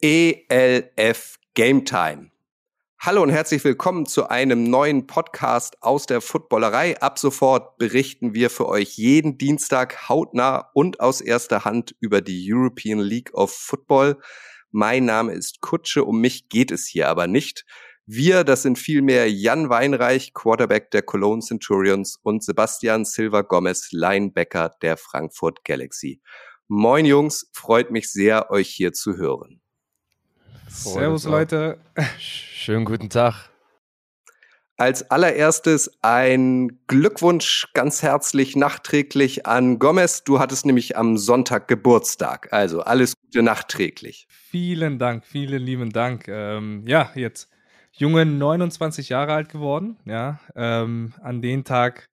ELF Game Time. Hallo und herzlich willkommen zu einem neuen Podcast aus der Footballerei. Ab sofort berichten wir für euch jeden Dienstag hautnah und aus erster Hand über die European League of Football. Mein Name ist Kutsche, um mich geht es hier aber nicht. Wir, das sind vielmehr Jan Weinreich, Quarterback der Cologne Centurions und Sebastian Silva Gomez, Linebacker der Frankfurt Galaxy. Moin Jungs, freut mich sehr, euch hier zu hören. Servus Leute. Schönen guten Tag. Als allererstes ein Glückwunsch ganz herzlich nachträglich an Gomez. Du hattest nämlich am Sonntag Geburtstag. Also alles Gute nachträglich. Vielen Dank, vielen lieben Dank. Ähm, ja, jetzt junge 29 Jahre alt geworden. Ja, ähm, an den Tag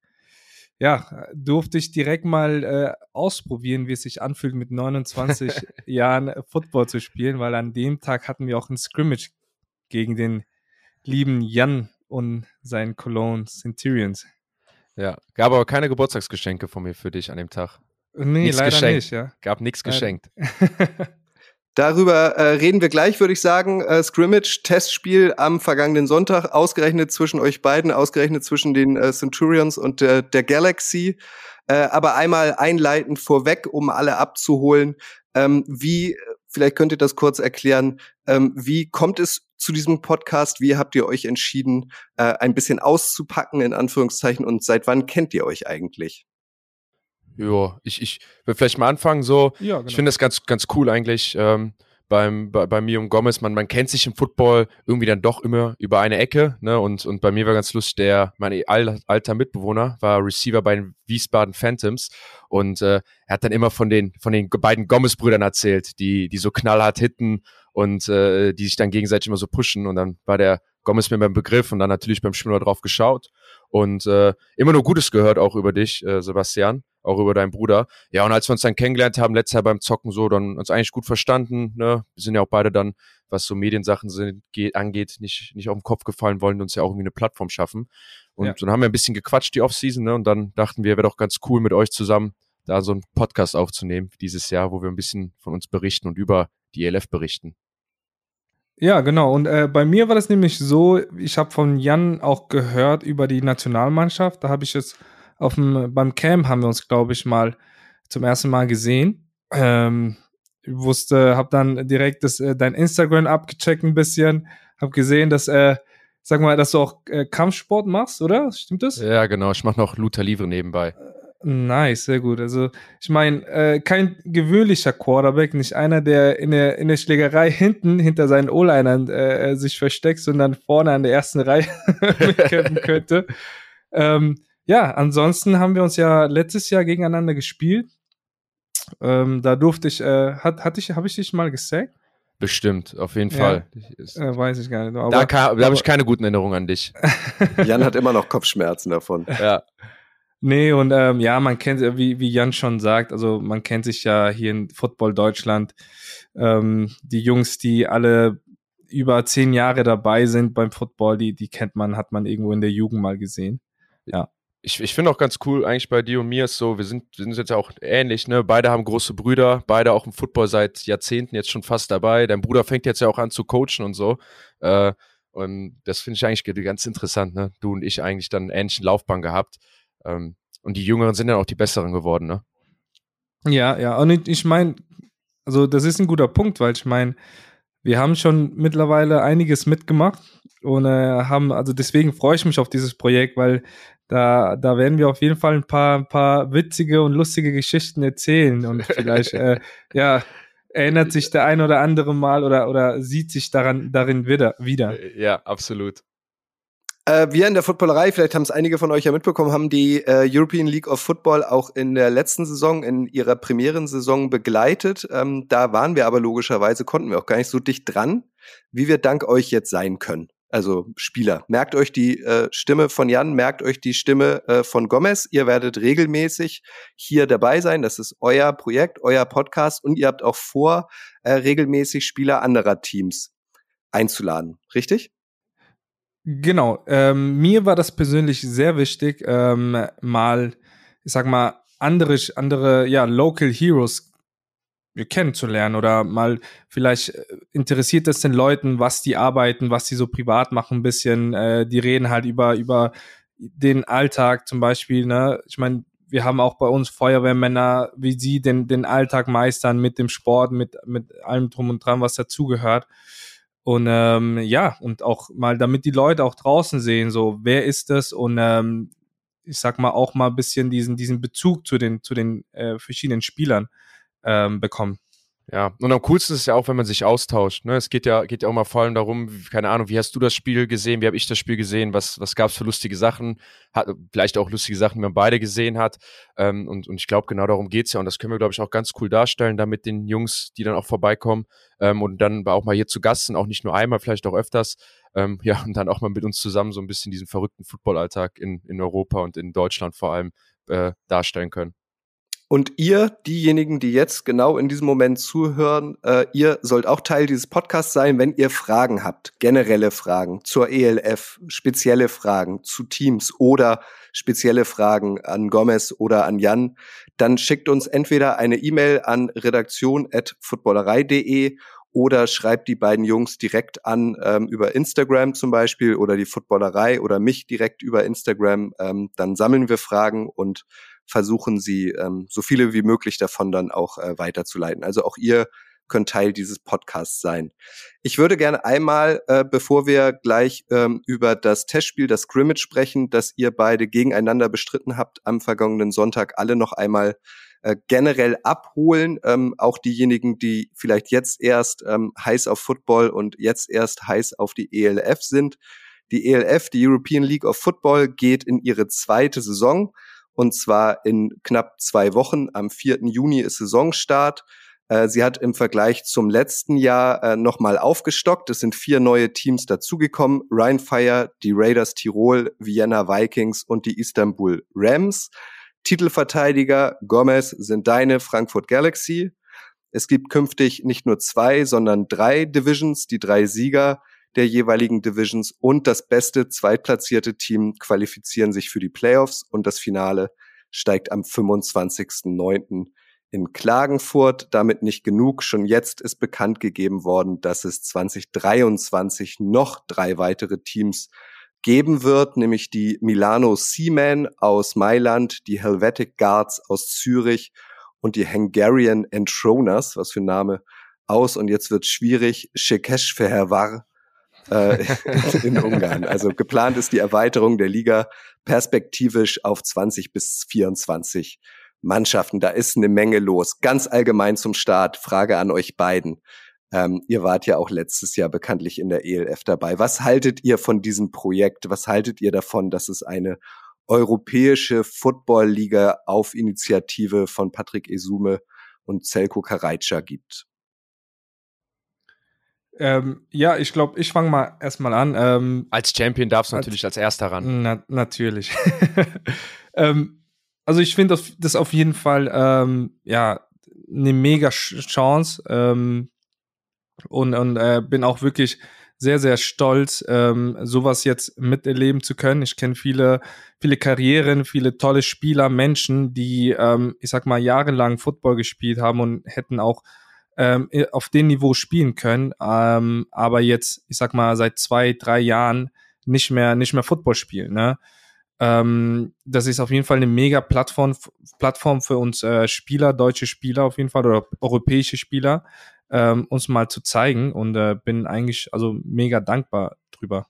ja, durfte ich direkt mal äh, ausprobieren, wie es sich anfühlt, mit 29 Jahren Football zu spielen, weil an dem Tag hatten wir auch ein Scrimmage gegen den lieben Jan und seinen Cologne Centurions. Ja, gab aber keine Geburtstagsgeschenke von mir für dich an dem Tag. Nee, nichts leider geschenkt. nicht, ja. Gab nichts geschenkt. Darüber äh, reden wir gleich, würde ich sagen. Äh, Scrimmage, Testspiel am vergangenen Sonntag, ausgerechnet zwischen euch beiden, ausgerechnet zwischen den äh, Centurions und äh, der Galaxy. Äh, aber einmal einleitend vorweg, um alle abzuholen. Ähm, wie, vielleicht könnt ihr das kurz erklären, ähm, wie kommt es zu diesem Podcast? Wie habt ihr euch entschieden, äh, ein bisschen auszupacken, in Anführungszeichen, und seit wann kennt ihr euch eigentlich? Ja, ich, ich will vielleicht mal anfangen so. Ja, genau. Ich finde das ganz, ganz cool eigentlich. Ähm, beim, bei, bei mir und Gomez, man, man kennt sich im Football irgendwie dann doch immer über eine Ecke, ne? Und, und bei mir war ganz lustig, der, mein alter Mitbewohner war Receiver bei den Wiesbaden Phantoms und äh, er hat dann immer von den, von den beiden Gomez-Brüdern erzählt, die, die so knallhart hitten und äh, die sich dann gegenseitig immer so pushen. Und dann war der Gomez mir beim Begriff und dann natürlich beim Spiel drauf geschaut und äh, immer nur Gutes gehört auch über dich, äh, Sebastian auch über deinen Bruder. Ja, und als wir uns dann kennengelernt haben, letztes Jahr beim Zocken so, dann uns eigentlich gut verstanden. Ne? Wir sind ja auch beide dann, was so Mediensachen sind, geht, angeht, nicht, nicht auf den Kopf gefallen, wollen uns ja auch irgendwie eine Plattform schaffen. Und Ja. dann haben wir ein bisschen gequatscht die Offseason, ne? Und dann dachten wir, wäre doch ganz cool mit euch zusammen da so einen Podcast aufzunehmen dieses Jahr, wo wir ein bisschen von uns berichten und über die ELF berichten. Ja, genau. Und äh, bei mir war das nämlich so, ich habe von Jan auch gehört über die Nationalmannschaft. Da habe ich jetzt auf dem, beim Camp haben wir uns, glaube ich, mal zum ersten Mal gesehen. Ähm, ich wusste, habe dann direkt das, äh, dein Instagram abgecheckt ein bisschen, habe gesehen, dass, äh, sag mal, dass du auch äh, Kampfsport machst, oder? Stimmt das? Ja, genau. Ich mache noch Luther Livre nebenbei. Nice, sehr gut. Also ich meine, äh, kein gewöhnlicher Quarterback, nicht einer, der in der, in der Schlägerei hinten hinter seinen O-Linern äh, sich versteckt, sondern vorne an der ersten Reihe mitkämpfen könnte. Ähm, ja, ansonsten haben wir uns ja letztes Jahr gegeneinander gespielt. Ähm, da durfte ich, äh, hat, hatte ich, habe ich dich mal gesackt? Bestimmt, auf jeden Ja. Fall. Ich- Äh, weiß ich gar nicht. Aber, da da habe ich keine guten Erinnerungen an dich. Jan hat immer noch Kopfschmerzen davon. Ja. Nee, und ähm, ja, man kennt, wie, wie Jan schon sagt, also man kennt sich ja hier in Football Deutschland, ähm, die Jungs, die alle über zehn Jahre dabei sind beim Football, die, die kennt man, hat man irgendwo in der Jugend mal gesehen. Ich, ich finde auch ganz cool eigentlich bei dir und mir ist so, wir sind, wir sind jetzt auch ähnlich, ne? Beide haben große Brüder, beide auch im Football seit Jahrzehnten jetzt schon fast dabei. Dein Bruder fängt jetzt ja auch an zu coachen und so. Äh, und das finde ich eigentlich ganz interessant, ne? Du und ich eigentlich dann einen ähnlichen Laufbahn gehabt. Ähm, und die Jüngeren sind dann auch die Besseren geworden, ne? Ja, ja, und ich, meine, also das ist ein guter Punkt, weil ich meine, wir haben schon mittlerweile einiges mitgemacht und äh, haben, also deswegen freue ich mich auf dieses Projekt, weil da, da werden wir auf jeden Fall ein paar, ein paar witzige und lustige Geschichten erzählen und vielleicht, äh, ja, erinnert sich der ein oder andere mal oder, oder sieht sich daran, darin wieder, wieder. Äh, Ja, absolut. Äh, wir in der Footballerei, vielleicht haben es einige von euch ja mitbekommen, haben die äh, European League of Football auch in der letzten Saison, in ihrer Premierensaison begleitet. Ähm, da waren wir aber logischerweise, konnten wir auch gar nicht so dicht dran, wie wir dank euch jetzt sein können. Also Spieler, merkt euch die äh, Stimme von Jan, merkt euch die Stimme äh, von Gomez. Ihr werdet regelmäßig hier dabei sein. Das ist euer Projekt, euer Podcast und ihr habt auch vor, äh, regelmäßig Spieler anderer Teams einzuladen. Richtig? Genau. Ähm, mir war das persönlich sehr wichtig, ähm, mal, ich sag mal, andere, andere, ja, Local Heroes kennenzulernen oder mal vielleicht äh, interessiert es den Leuten, was die arbeiten, was die so privat machen, ein bisschen. Äh, die reden halt über über den Alltag zum Beispiel. Ne, ich meine, wir haben auch bei uns Feuerwehrmänner, wie sie den den Alltag meistern mit dem Sport, mit mit allem drum und dran, was dazugehört. Und ähm, ja, und auch mal, damit die Leute auch draußen sehen, so wer ist das und ähm, ich sag mal auch mal ein bisschen diesen diesen Bezug zu den zu den äh, verschiedenen Spielern ähm, bekommen. Ja, und am coolsten ist es ja auch, wenn man sich austauscht. Ne? Es geht ja, geht ja auch mal vor allem darum, keine Ahnung, wie hast du das Spiel gesehen, wie habe ich das Spiel gesehen, was, was gab es für lustige Sachen, hat, vielleicht auch lustige Sachen, die man beide gesehen hat. Ähm, und, und ich glaube, genau darum geht's ja. Und das können wir, glaube ich, auch ganz cool darstellen, da mit den Jungs, die dann auch vorbeikommen ähm, und dann auch mal hier zu Gast sind, auch nicht nur einmal, vielleicht auch öfters. Ähm, ja, und dann auch mal mit uns zusammen so ein bisschen diesen verrückten Footballalltag in, in Europa und in Deutschland vor allem äh, darstellen können. Und ihr, diejenigen, die jetzt genau in diesem Moment zuhören, äh, ihr sollt auch Teil dieses Podcasts sein, wenn ihr Fragen habt, generelle Fragen zur ELF, spezielle Fragen zu Teams oder spezielle Fragen an Gomez oder an Jan, dann schickt uns entweder eine E-Mail an redaktion.footballerei.de oder schreibt die beiden Jungs direkt an ähm, über Instagram zum Beispiel oder die Footballerei oder mich direkt über Instagram. Ähm, dann sammeln wir Fragen und versuchen sie ähm, so viele wie möglich davon dann auch äh, weiterzuleiten. Also auch ihr könnt Teil dieses Podcasts sein. Ich würde gerne einmal, äh, bevor wir gleich ähm, über das Testspiel, das Scrimmage sprechen, das ihr beide gegeneinander bestritten habt am vergangenen Sonntag, alle noch einmal äh, generell abholen. Ähm, auch diejenigen, die vielleicht jetzt erst ähm, heiß auf Football und jetzt erst heiß auf die ELF sind. Die ELF, die European League of Football, geht in ihre zweite Saison und zwar in knapp zwei Wochen. Am 4. Juni ist Saisonstart. Äh, sie hat im Vergleich zum letzten Jahr äh, nochmal aufgestockt. Es sind vier neue Teams dazugekommen. Rheinfire, die Raiders Tirol, Vienna Vikings und die Istanbul Rams. Titelverteidiger Gomez sind deine Frankfurt Galaxy. Es gibt künftig nicht nur zwei, sondern drei Divisions, die drei Sieger der jeweiligen Divisions und das beste zweitplatzierte Team qualifizieren sich für die Playoffs und das Finale steigt am 25.09. in Klagenfurt. Damit nicht genug. Schon jetzt ist bekannt gegeben worden, dass es 2023 noch drei weitere Teams geben wird, nämlich die Milano Seamen aus Mailand, die Helvetic Guards aus Zürich und die Hungarian Entroners, was für ein Name, aus. Und jetzt wird schwierig, Shekesh Fehervar äh, in Ungarn. Also geplant ist die Erweiterung der Liga perspektivisch auf 20 bis 24 Mannschaften. Da ist eine Menge los. Ganz allgemein zum Start, Frage an euch beiden. Ähm, ihr wart ja auch letztes Jahr bekanntlich in der ELF dabei. Was haltet ihr von diesem Projekt? Was haltet ihr davon, dass es eine europäische Football-Liga auf Initiative von Patrick Esume und Zelko Karajca gibt? Ähm, ja, ich glaube, ich fange mal erstmal an. Ähm, als Champion darfst du natürlich als erster ran. Na, natürlich. ähm, also ich finde das, das auf jeden Fall ähm, ja eine mega Chance ähm, und, und äh, bin auch wirklich sehr, sehr stolz, ähm, sowas jetzt miterleben zu können. Ich kenne viele, viele Karrieren, viele tolle Spieler, Menschen, die, ich sag mal, jahrelang Football gespielt haben und hätten auch ähm, auf dem Niveau spielen können, ähm, aber jetzt, ich sag mal, seit zwei, drei Jahren nicht mehr, nicht mehr Football spielen. Ne? Ähm, das ist auf jeden Fall eine mega Plattform, Plattform für uns äh, Spieler, deutsche Spieler auf jeden Fall oder europäische Spieler, ähm, uns mal zu zeigen und äh, bin eigentlich also mega dankbar drüber.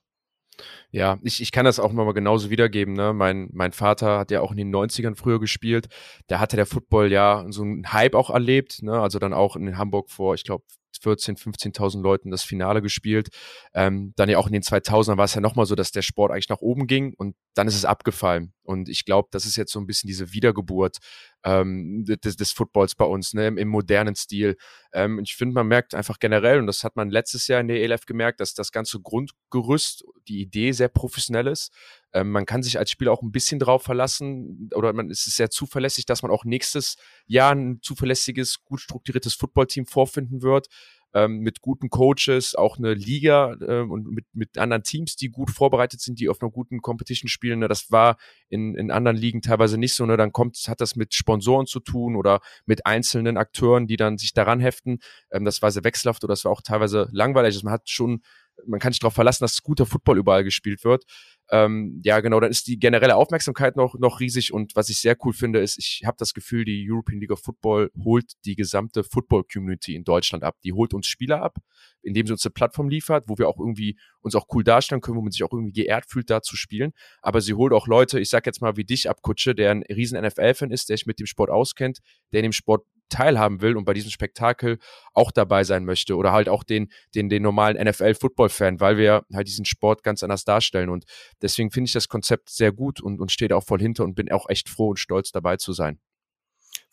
Ja, ich, ich kann das auch nochmal genauso wiedergeben. Ne? Mein, mein Vater hat ja auch in den 90ern früher gespielt. Da hatte der Football ja so einen Hype auch erlebt. Ne? Also dann auch in Hamburg vor, ich glaube, 14, 15.000 Leuten das Finale gespielt. Ähm, dann ja auch in den 2000ern war es ja nochmal so, dass der Sport eigentlich nach oben ging und dann ist es abgefallen. Und ich glaube, das ist jetzt so ein bisschen diese Wiedergeburt ähm, des, des Footballs bei uns, ne, im, im modernen Stil. Ähm, ich finde, man merkt einfach generell, und das hat man letztes Jahr in der ELF gemerkt, dass das ganze Grundgerüst, die Idee sehr professionell ist. Ähm, man kann sich als Spieler auch ein bisschen drauf verlassen oder man ist sehr zuverlässig, dass man auch nächstes Jahr ein zuverlässiges, gut strukturiertes Footballteam vorfinden wird. Ähm, mit guten Coaches, auch eine Liga äh, und mit, mit anderen Teams, die gut vorbereitet sind, die auf einer guten Competition spielen. Ne? Das war in, in anderen Ligen teilweise nicht so. Ne? Dann kommt, hat das mit Sponsoren zu tun oder mit einzelnen Akteuren, die dann sich daran heften. Ähm, das war sehr wechselhaft oder das war auch teilweise langweilig. Also man hat schon man kann sich darauf verlassen, dass guter Football überall gespielt wird. Ähm, ja, genau, dann ist die generelle Aufmerksamkeit noch, noch riesig und was ich sehr cool finde, ist, ich habe das Gefühl, die European League of Football holt die gesamte Football-Community in Deutschland ab. Die holt uns Spieler ab, indem sie uns eine Plattform liefert, wo wir auch irgendwie uns auch cool darstellen können, wo man sich auch irgendwie geehrt fühlt, da zu spielen. Aber sie holt auch Leute, ich sag jetzt mal wie dich ab, Kutsche, der ein riesen NFL-Fan ist, der sich mit dem Sport auskennt, der in dem Sport teilhaben will und bei diesem Spektakel auch dabei sein möchte oder halt auch den, den, den normalen NFL-Football-Fan, weil wir halt diesen Sport ganz anders darstellen. Und deswegen finde ich das Konzept sehr gut und, und stehe auch voll hinter und bin auch echt froh und stolz dabei zu sein.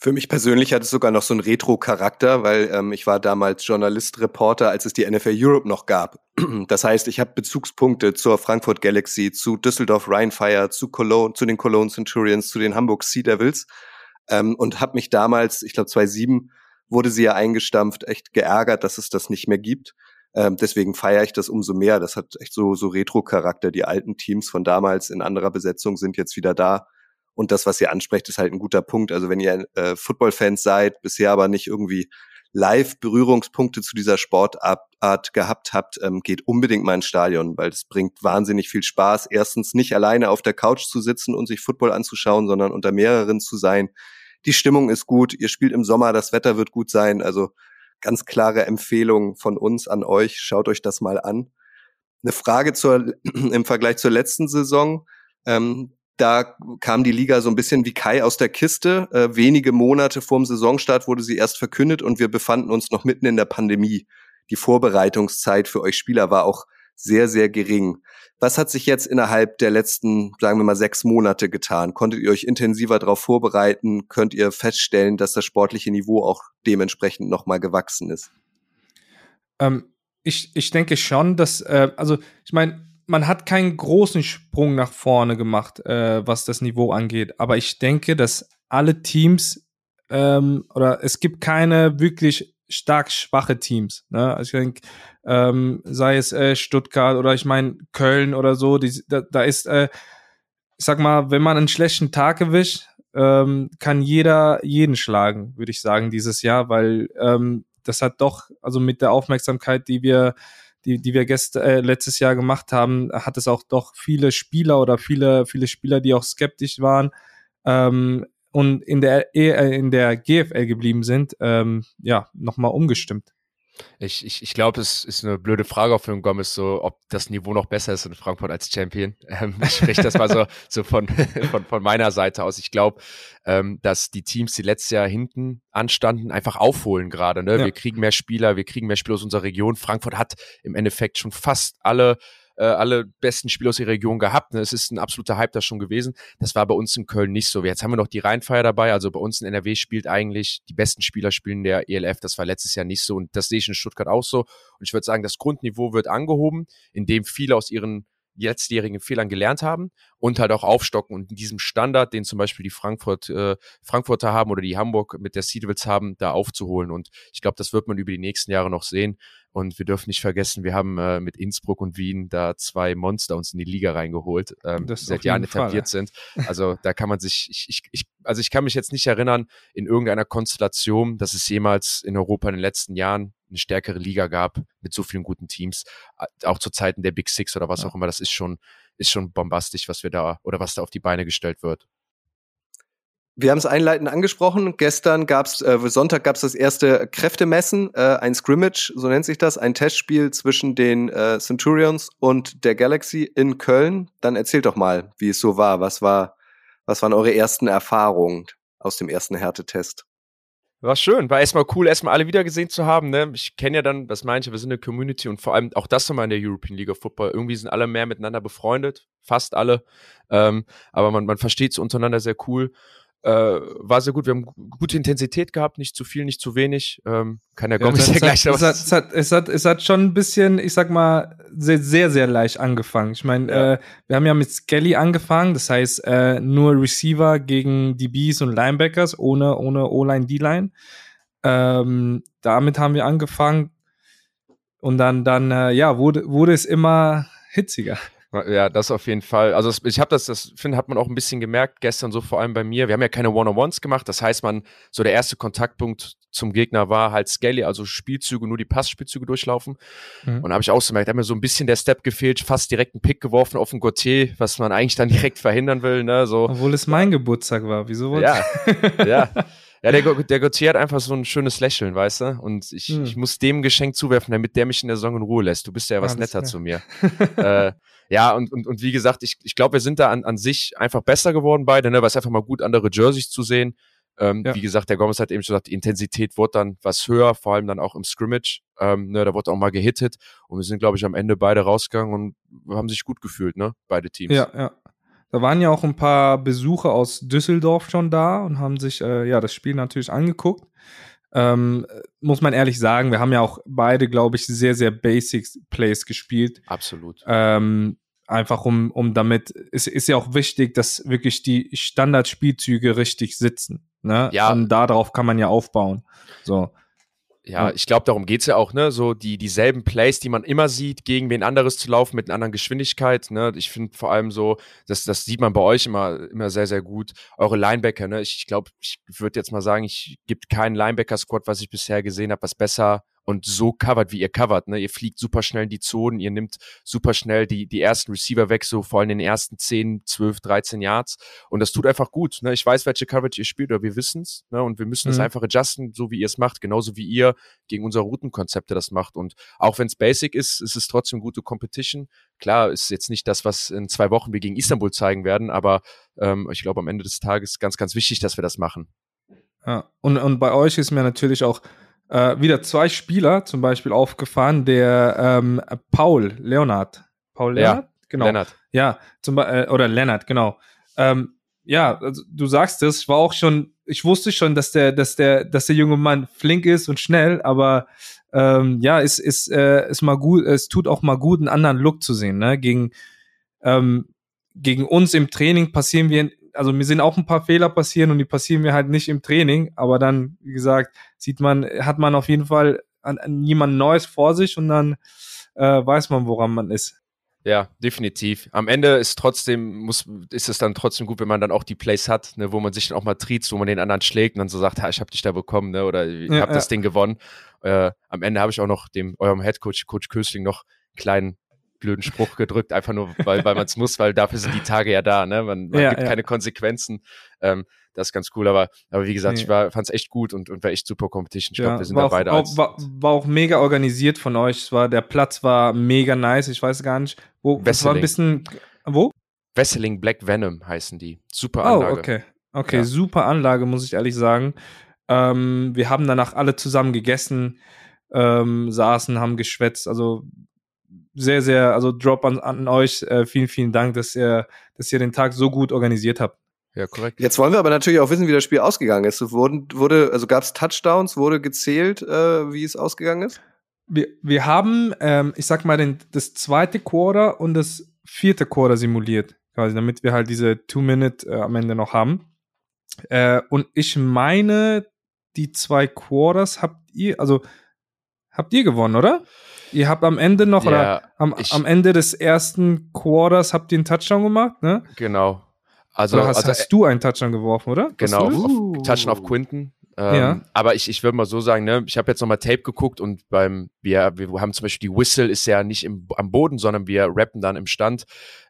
Für mich persönlich hat es sogar noch so einen Retro-Charakter, weil ähm, ich war damals Journalist, Reporter, als es die NFL Europe noch gab. Das heißt, ich habe Bezugspunkte zur Frankfurt Galaxy, zu Düsseldorf Rheinfire, zu Cologne, zu den Cologne Centurions, zu den Hamburg Sea Devils ähm, und habe mich damals, ich glaube 2007, wurde sie ja eingestampft, echt geärgert, dass es das nicht mehr gibt. Ähm, deswegen feiere ich das umso mehr. Das hat echt so, so Retro-Charakter. Die alten Teams von damals in anderer Besetzung sind jetzt wieder da. Und das, was ihr ansprecht, ist halt ein guter Punkt. Also wenn ihr äh, Football-Fans seid, bisher aber nicht irgendwie live Berührungspunkte zu dieser Sportart gehabt habt, ähm, geht unbedingt mal ins Stadion, weil es bringt wahnsinnig viel Spaß. Erstens nicht alleine auf der Couch zu sitzen und sich Football anzuschauen, sondern unter mehreren zu sein. Die Stimmung ist gut, ihr spielt im Sommer, das Wetter wird gut sein. Also ganz klare Empfehlung von uns an euch. Schaut euch das mal an. Eine Frage zur, im Vergleich zur letzten Saison. Ähm, da kam die Liga so ein bisschen wie Kai aus der Kiste. Äh, wenige Monate vorm Saisonstart wurde sie erst verkündet und wir befanden uns noch mitten in der Pandemie. Die Vorbereitungszeit für euch Spieler war auch sehr, sehr gering. Was hat sich jetzt innerhalb der letzten, sagen wir mal, sechs Monate getan? Konntet ihr euch intensiver darauf vorbereiten? Könnt ihr feststellen, dass das sportliche Niveau auch dementsprechend nochmal gewachsen ist? Ähm, ich, ich denke schon, dass, äh, also ich meine, man hat keinen großen Sprung nach vorne gemacht, äh, was das Niveau angeht. Aber ich denke, dass alle Teams ähm, oder es gibt keine wirklich stark schwache Teams. Ne? Also ich denke, ähm, sei es äh, Stuttgart oder ich meine Köln oder so, die, da, da ist, äh, ich sag mal, wenn man einen schlechten Tag erwischt, ähm, kann jeder jeden schlagen, würde ich sagen, dieses Jahr, weil ähm, das hat doch, also mit der Aufmerksamkeit, die wir die, die wir gest, äh, letztes Jahr gemacht haben, hat es auch doch viele Spieler oder viele, viele Spieler, die auch skeptisch waren ähm, und in der, äh, in der GFL geblieben sind, ähm, ja, nochmal umgestimmt. Ich, ich, ich glaube, es ist eine blöde Frage auch für den Gomez, so, ob das Niveau noch besser ist in Frankfurt als Champion. Ähm, ich spreche das mal so, so von, von, von meiner Seite aus. Ich glaube, ähm, dass die Teams, die letztes Jahr hinten anstanden, einfach aufholen gerade. Ne? Ja. Wir kriegen mehr Spieler, wir kriegen mehr Spieler aus unserer Region. Frankfurt hat im Endeffekt schon fast alle äh, alle besten Spieler aus der Region gehabt. Ne? Es ist ein absoluter Hype da schon gewesen. Das war bei uns in Köln nicht so. Jetzt haben wir noch die Rheinfeier dabei. Also bei uns in NRW spielt eigentlich die besten Spieler spielen der ELF. Das war letztes Jahr nicht so und das sehe ich in Stuttgart auch so. Und ich würde sagen, das Grundniveau wird angehoben, indem viele aus ihren letztjährigen Fehlern gelernt haben und halt auch aufstocken und in diesem Standard, den zum Beispiel die Frankfurt, äh, Frankfurter haben oder die Hamburg mit der Seedwills haben, da aufzuholen. Und ich glaube, das wird man über die nächsten Jahre noch sehen. Und wir dürfen nicht vergessen, wir haben äh, mit Innsbruck und Wien da zwei Monster uns in die Liga reingeholt, ähm, die seit Jahren etabliert Fall. sind. Also da kann man sich, ich, ich, ich, also ich kann mich jetzt nicht erinnern, in irgendeiner Konstellation, dass es jemals in Europa in den letzten Jahren eine stärkere Liga gab mit so vielen guten Teams, auch zu Zeiten der Big Six oder was ja. auch immer. Das ist schon, ist schon bombastisch, was wir da oder was da auf die Beine gestellt wird. Wir haben es einleitend angesprochen. Gestern gab's, äh, Sonntag gab es das erste Kräftemessen, äh, ein Scrimmage, so nennt sich das, ein Testspiel zwischen den äh, Centurions und der Galaxy in Köln. Dann erzählt doch mal, wie es so war. Was war, was waren eure ersten Erfahrungen aus dem ersten Härtetest? War schön, war erstmal cool, erstmal alle wiedergesehen zu haben. Ne? Ich kenne ja dann, das meine ich, wir sind eine Community und vor allem auch das nochmal in der European League of Football. Irgendwie sind alle mehr miteinander befreundet, fast alle. Ähm, aber man, man versteht es untereinander sehr cool äh, war sehr gut. Wir haben gute Intensität gehabt, nicht zu viel, nicht zu wenig. Ähm, kann der Gomez ja, ja gleich es hat, es, hat, es, hat, es hat schon ein bisschen, ich sag mal, sehr, sehr, sehr leicht angefangen. Ich meine, ja. äh, wir haben ja mit Skelly angefangen, das heißt äh, nur Receiver gegen DBs und Linebackers, ohne, ohne O-Line, D-Line. Ähm, damit haben wir angefangen. Und dann, dann äh, ja, wurde, wurde es immer hitziger. Ja, das auf jeden Fall. Also ich habe das, das finde, hat man auch ein bisschen gemerkt gestern so vor allem bei mir. Wir haben ja keine One-on-Ones gemacht. Das heißt, man so der erste Kontaktpunkt zum Gegner war halt Scaly, also Spielzüge, nur die Passspielzüge durchlaufen. Mhm. Und da habe ich auch so gemerkt, da hat mir so ein bisschen der Step gefehlt, fast direkt einen Pick geworfen auf den Gautier, was man eigentlich dann direkt verhindern will. Ne? So. Obwohl es mein Geburtstag war. Wieso Ja, ja. Ja, der, der Gautier hat einfach so ein schönes Lächeln, weißt du? Und ich, hm. ich muss dem Geschenk zuwerfen, damit der mich in der Saison in Ruhe lässt. Du bist ja was Alles netter klar. zu mir. äh, ja, und, und, und wie gesagt, ich, ich glaube, wir sind da an, an sich einfach besser geworden beide, ne? weil es einfach mal gut andere Jerseys zu sehen. Ähm, ja. Wie gesagt, der Gomez hat eben schon gesagt, die Intensität wurde dann was höher, vor allem dann auch im Scrimmage. Ähm, ne, da wurde auch mal gehittet und wir sind, glaube ich, am Ende beide rausgegangen und haben sich gut gefühlt, ne? Beide Teams. Ja, ja. Da waren ja auch ein paar Besucher aus Düsseldorf schon da und haben sich äh, ja das Spiel natürlich angeguckt. Ähm, muss man ehrlich sagen, wir haben ja auch beide, glaube ich, sehr, sehr basic Plays gespielt. Absolut. Ähm, einfach um, um damit, es ist ja auch wichtig, dass wirklich die Standardspielzüge richtig sitzen. Ne? Ja. Und darauf kann man ja aufbauen. So. Ja, ich glaube, darum geht's ja auch, ne? So die dieselben Plays, die man immer sieht, gegen wen anderes zu laufen mit einer anderen Geschwindigkeit. Ne? Ich finde vor allem so, das, das sieht man bei euch immer, immer sehr, sehr gut. Eure Linebacker, ne? Ich glaube, ich würde jetzt mal sagen, ich gibt keinen Linebacker-Squad, was ich bisher gesehen habe, was besser und so covert, wie ihr covert. Ne? Ihr fliegt super schnell in die Zonen, ihr nimmt super schnell die, die ersten Receiver weg, so vor allem in den ersten 10, 12, 13 Yards. Und das tut einfach gut. Ne? Ich weiß, welche Coverage ihr spielt, oder wir wissen's. Ne? Und wir müssen es mhm. einfach adjusten, so wie ihr es macht, genauso wie ihr gegen unsere Routenkonzepte das macht. Und auch wenn es basic ist, ist es trotzdem gute Competition. Klar, ist jetzt nicht das, was in zwei Wochen wir gegen Istanbul zeigen werden, aber ähm, ich glaube, am Ende des Tages ganz, ganz wichtig, dass wir das machen. Ja, und, und bei euch ist mir natürlich auch äh, wieder zwei Spieler zum Beispiel aufgefahren, der ähm, Paul Leonard. Paul Leonard? Ja, genau. Leonard. Ja, zum, äh, oder Leonard, genau. Ähm, ja, also du sagst es, war auch schon, ich wusste schon, dass der, dass der, dass der junge Mann flink ist und schnell, aber ähm, ja, es ist, äh, ist mal gut, es tut auch mal gut, einen anderen Look zu sehen, ne? Gegen, ähm, gegen uns im Training passieren wir also mir sind auch ein paar Fehler passieren und die passieren mir halt nicht im Training, aber dann, wie gesagt, sieht man, hat man auf jeden Fall an, an jemand Neues vor sich und dann äh, weiß man, woran man ist. Ja, definitiv. Am Ende ist trotzdem, muss, ist es dann trotzdem gut, wenn man dann auch die Plays hat, ne, wo man sich dann auch mal triezt, wo man den anderen schlägt und dann so sagt, ha, ich hab dich da bekommen, ne, oder ich ja, hab ja. das Ding gewonnen. Äh, am Ende habe ich auch noch dem eurem Headcoach, Coach Kösling, noch einen kleinen blöden Spruch gedrückt, einfach nur, weil, weil man es muss, weil dafür sind die Tage ja da, ne? Man, man ja, gibt ja. keine Konsequenzen. Ähm, das ist ganz cool, aber, aber wie gesagt, nee. ich fand es echt gut und, und war echt super Competition. Ich ja, glaube, wir sind da beide auch, war, war, auch mega organisiert von euch. Es war, der Platz war mega nice, ich weiß gar nicht. Wo, es war ein bisschen, wo? Wesseling Black Venom heißen die. Super oh, Anlage. Oh, okay. Okay, ja. super Anlage, muss ich ehrlich sagen. Ähm, wir haben danach alle zusammen gegessen, ähm, saßen, haben geschwätzt. Also sehr, sehr, also Drop an, an euch. Äh, vielen, vielen Dank, dass ihr, dass ihr den Tag so gut organisiert habt. Ja, korrekt. Jetzt wollen wir aber natürlich auch wissen, wie das Spiel ausgegangen ist. Wurden, wurde, also gab es Touchdowns, wurde gezählt, äh, wie es ausgegangen ist? Wir, wir haben, ähm, ich sag mal, den, das zweite Quarter und das vierte Quarter simuliert, quasi, damit wir halt diese Two-Minute äh, am Ende noch haben. Äh, und ich meine, die zwei Quarters habt ihr, also habt ihr gewonnen, oder? Ihr habt am Ende noch, ja, oder am, am, Ende des ersten Quarters habt ihr einen Touchdown gemacht, ne? Genau. Also, hast, also, hast du einen Touchdown geworfen, oder? Genau, auf, auf, Touchdown auf Quinton. Ähm, ja. Aber ich, ich würde mal so sagen, ne, ich habe jetzt nochmal Tape geguckt und beim, wir, wir haben zum Beispiel die Whistle ist ja nicht im, am Boden, sondern wir rappen dann im Stand.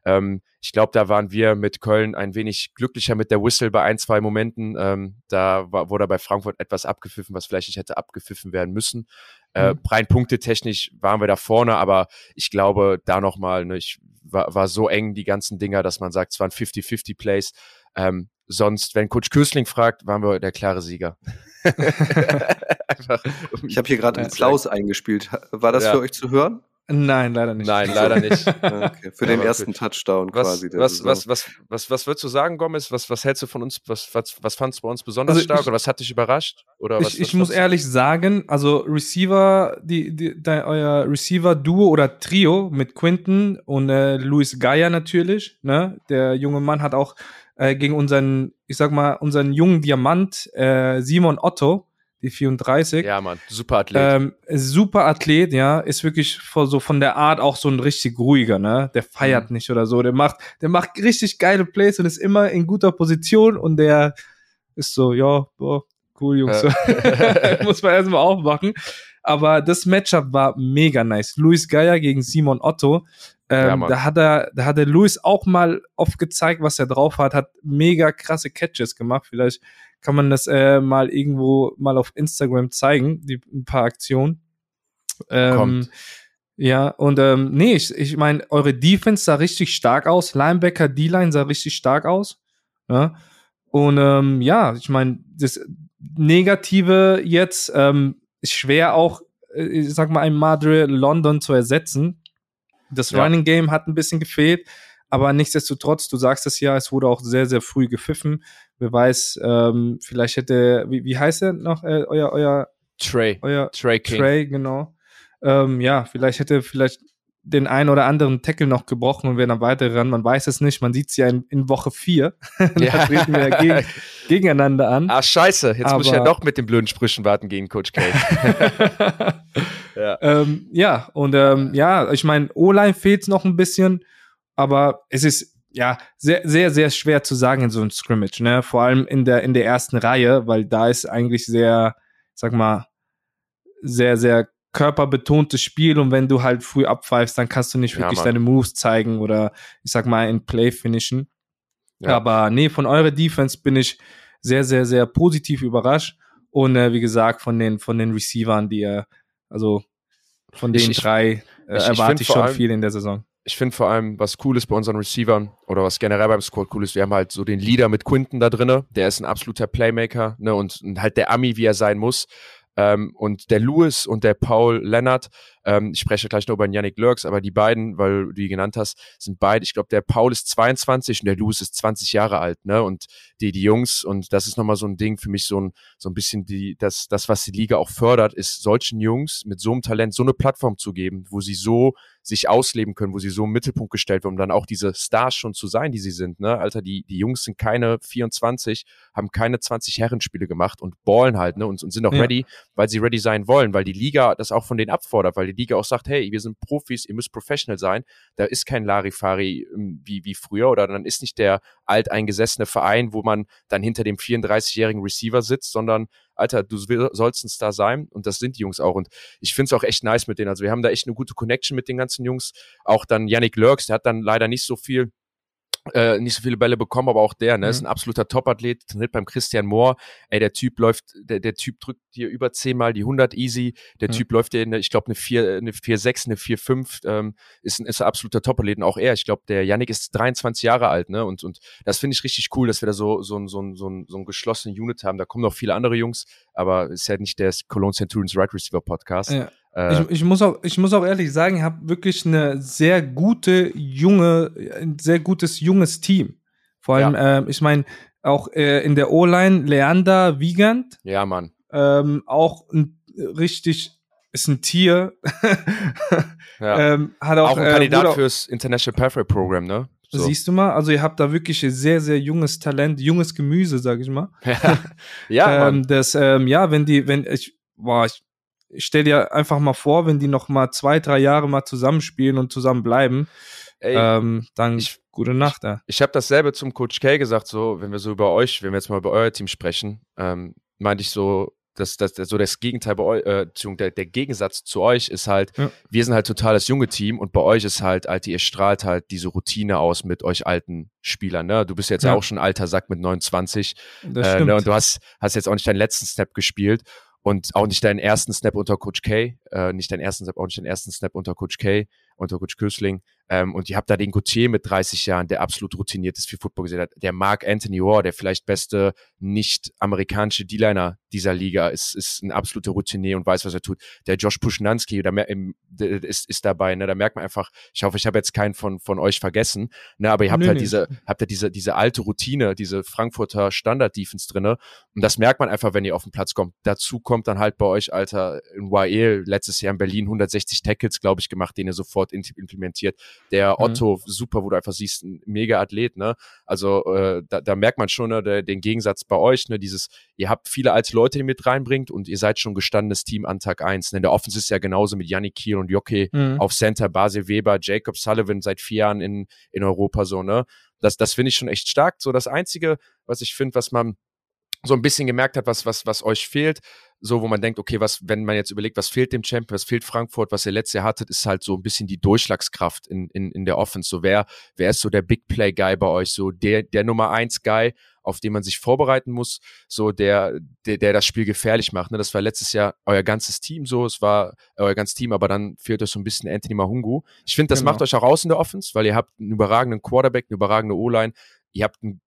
Ähm, ich glaube, da waren wir mit Köln ein wenig glücklicher mit der Whistle bei ein, zwei Momenten. Ähm, da war, wurde bei Frankfurt etwas abgepfiffen, was vielleicht nicht hätte abgepfiffen werden müssen. Äh, mhm. rein punktetechnisch waren wir da vorne, aber ich glaube, da nochmal, ne, ich war, war so eng, die ganzen Dinger, dass man sagt, es waren 50-50 Plays. Ähm, sonst, wenn Coach Kösling fragt, waren wir der klare Sieger. Einfach, ich habe hier gerade einen Applaus eingespielt. War das ja. für euch zu hören? Nein, leider nicht. Nein, leider nicht. okay. Für den ersten. Touchdown was, quasi. Was, was, was, was, was würdest du sagen, Gomez? Was, was hältst du von uns? Was, was, was fandst du bei uns besonders also stark ich, oder was hat dich überrascht? Oder ich, was, ich muss ehrlich sagen, also Receiver, die, die, die euer Receiver-Duo oder Trio mit Quinton und äh, Luis Geier natürlich. Ne? Der junge Mann hat auch äh, gegen unseren, ich sag mal, unseren jungen Diamant äh, Simon Otto die 34. Ja, Mann, super Athlet. Ähm, super Athlet, ja, ist wirklich so von der Art auch so ein richtig ruhiger, ne? Der feiert mhm. nicht oder so. Der macht, der macht richtig geile Plays und ist immer in guter Position und der ist so, ja, boah, cool, Jungs. Ja. Muss man erstmal aufmachen. Aber das Matchup war mega nice. Luis Geier gegen Simon Otto. Ähm, ja, da hat er, da hat der Luis auch mal oft gezeigt, was er drauf hat, hat mega krasse Catches gemacht. Vielleicht kann man das äh, mal irgendwo mal auf Instagram zeigen, die ein paar Aktionen. Ähm, Kommt. Ja, und ähm, nee, ich, ich meine, eure Defense sah richtig stark aus. Linebacker, D-Line sah richtig stark aus. Ja. Und ähm, ja, ich meine, das Negative jetzt ähm, ist schwer auch, äh, ich sag mal, ein Madre London zu ersetzen. Das ja. Running Game hat ein bisschen gefehlt, aber nichtsdestotrotz, du sagst es ja, es wurde auch sehr, sehr früh gepfiffen. Wer weiß, ähm, vielleicht hätte, wie, wie heißt er noch, äh, euer, euer Trey. Euer Trey King. Trey, genau. Ähm, ja, vielleicht hätte vielleicht den einen oder anderen Tackle noch gebrochen und wäre dann weiter ran. Man weiß es nicht. Man sieht es ja in, in, Woche 4. da ja. treten wir ja gegen, gegeneinander an. Ah, scheiße. Jetzt Aber, muss ich ja doch mit den blöden Sprüchen warten gegen Coach K. ja. Ähm, ja, und ähm, ja, ich meine, O-Line fehlt noch ein bisschen, aber es ist ja sehr, sehr, sehr schwer zu sagen in so einem Scrimmage, ne? Vor allem in der, in der ersten Reihe, weil da ist eigentlich sehr, sag mal, sehr, sehr körperbetontes Spiel und wenn du halt früh abpfeifst, dann kannst du nicht wirklich ja, deine Moves zeigen oder ich sag mal in Play finishen. Ja. Aber nee, von eurer Defense bin ich sehr, sehr, sehr positiv überrascht. Und äh, wie gesagt, von den, von den Receivern, die äh, also von den ich, drei äh, ich, erwarte ich, ich schon allem, viel in der Saison. Ich finde vor allem, was cool ist bei unseren Receivern oder was generell beim Squad cool ist, wir haben halt so den Leader mit Quinton da drinne, der ist ein absoluter Playmaker, ne, und, und halt der Ami, wie er sein muss. Ähm, und der Lewis und der Paul Lennart, ähm, ich spreche gleich noch über den Yannick Lurks, aber die beiden, weil du die genannt hast, sind beide, ich glaube, der Paul ist 22 und der Lewis ist 20 Jahre alt, ne? Und die, die Jungs, und das ist nochmal so ein Ding für mich, so ein, so ein bisschen die, das, das, was die Liga auch fördert, ist solchen Jungs mit so einem Talent so eine Plattform zu geben, wo sie so sich ausleben können, wo sie so im Mittelpunkt gestellt werden, um dann auch diese Stars schon zu sein, die sie sind. Ne? Alter, die, die Jungs sind keine 24, haben keine 20 Herrenspiele gemacht und ballen halt ne? und, und sind auch ja. ready, weil sie ready sein wollen, weil die Liga das auch von denen abfordert, weil die Liga auch sagt, hey, wir sind Profis, ihr müsst professional sein. Da ist kein Larifari ähm, wie, wie früher oder dann ist nicht der alteingesessene Verein, wo man dann hinter dem 34-jährigen Receiver sitzt, sondern Alter, du sollst ein Star sein und das sind die Jungs auch. Und ich finde es auch echt nice mit denen. Also wir haben da echt eine gute Connection mit den ganzen Jungs. Auch dann Yannick Lurks, der hat dann leider nicht so viel äh, nicht so viele Bälle bekommen, aber auch der, ne, mhm. ist ein absoluter Top-Athlet, trainiert beim Christian Mohr. Ey, der Typ läuft, der, der Typ drückt dir über zehnmal die 100 easy. Der mhm. Typ läuft dir, in, ich glaube, eine 4, eine 4, 6, eine 4, 5, ähm, ist ein, ist ein absoluter Top-Athlet. Und auch er, ich glaube, der Yannick ist 23 Jahre alt, ne, und, und das finde ich richtig cool, dass wir da so, so, so, so, so, so ein geschlossenen Unit haben. Da kommen noch viele andere Jungs, aber ist ja nicht der Cologne Centurions Right Receiver Podcast. Ja. Äh, ich, ich, muss auch, ich muss auch ehrlich sagen, ich habe wirklich eine sehr gute, junge, ein sehr gutes, junges Team. Vor allem, ja. äh, ich meine, auch äh, in der O-Line Leander Wiegand. Ja, Mann. Ähm, auch ein, richtig, ist ein Tier. ja. ähm, hat auch, auch ein äh, Kandidat auch, fürs International Pathway Program, ne? So. Siehst du mal, also ihr habt da wirklich sehr, sehr junges Talent, junges Gemüse, sag ich mal. ja, ja ähm, das, ähm, ja, wenn die, wenn ich, boah, ich, ich stell dir einfach mal vor, wenn die noch mal zwei, drei Jahre mal zusammenspielen und zusammen bleiben, Ey, ähm, dann ich, gute Nacht. Ja. Ich habe dasselbe zum Coach K gesagt, so, wenn wir so über euch, wenn wir jetzt mal über euer Team sprechen, ähm, meinte ich so, dass, dass, so das Gegenteil bei euch, äh, der, der Gegensatz zu euch ist halt, ja. wir sind halt total das junge Team und bei euch ist halt, Alter, ihr strahlt halt diese Routine aus mit euch alten Spielern, ne? Du bist jetzt ja. auch schon alter Sack mit 29. Das äh, ne? Und du hast, hast jetzt auch nicht deinen letzten Step gespielt und auch nicht deinen ersten Snap unter Coach K, äh, nicht deinen ersten Snap, auch nicht den ersten Snap unter Coach K, unter Coach Kösling. Ähm, und ihr habt da den Gauthier mit 30 Jahren, der absolut routiniert ist für Football gesehen hat. Der Mark Anthony Orr, der vielleicht beste nicht-amerikanische D-Liner dieser Liga, ist, ist ein absoluter Routinier und weiß, was er tut. Der Josh Puschnanski, da ist, ist dabei, ne? Da merkt man einfach, ich hoffe, ich habe jetzt keinen von, von euch vergessen, ne? Aber ihr habt nee, halt nee. diese, habt ja diese, diese alte Routine, diese Frankfurter Standard-Defense drinne. Und das merkt man einfach, wenn ihr auf den Platz kommt. Dazu kommt dann halt bei euch, Alter, in YL letztes Jahr in Berlin 160 Tackles, glaube ich, gemacht, den ihr sofort implementiert. Der mhm. Otto, mhm. super, wo du einfach siehst, ein mega Athlet, ne? Also äh, da, da merkt man schon ne, der, den Gegensatz bei euch, ne? Dieses, ihr habt viele alte Leute, die mit reinbringt und ihr seid schon gestandenes Team an Tag eins. Ne? Der Offense ist ja genauso mit Yannick Kiel und Jockey mhm. auf Center, Basil Weber, Jacob Sullivan seit vier Jahren in, in Europa so, ne? Das, das finde ich schon echt stark. So das Einzige, was ich finde, was man so ein bisschen gemerkt hat, was, was, was euch fehlt, so wo man denkt, okay, was, wenn man jetzt überlegt, was fehlt dem Champion, was fehlt Frankfurt, was ihr letztes Jahr hattet, ist halt so ein bisschen die Durchschlagskraft in, in, in der Offense. So wer, wer ist so der Big Play Guy bei euch? So der, der Nummer eins Guy, auf den man sich vorbereiten muss, so der, der, der das Spiel gefährlich macht. Ne? Das war letztes Jahr euer ganzes Team so, es war euer ganzes Team, aber dann fehlt euch so ein bisschen Anthony Mahungu. Ich finde, das genau. macht euch auch aus in der Offense, weil ihr habt einen überragenden Quarterback, eine überragende O-Line, ihr habt einen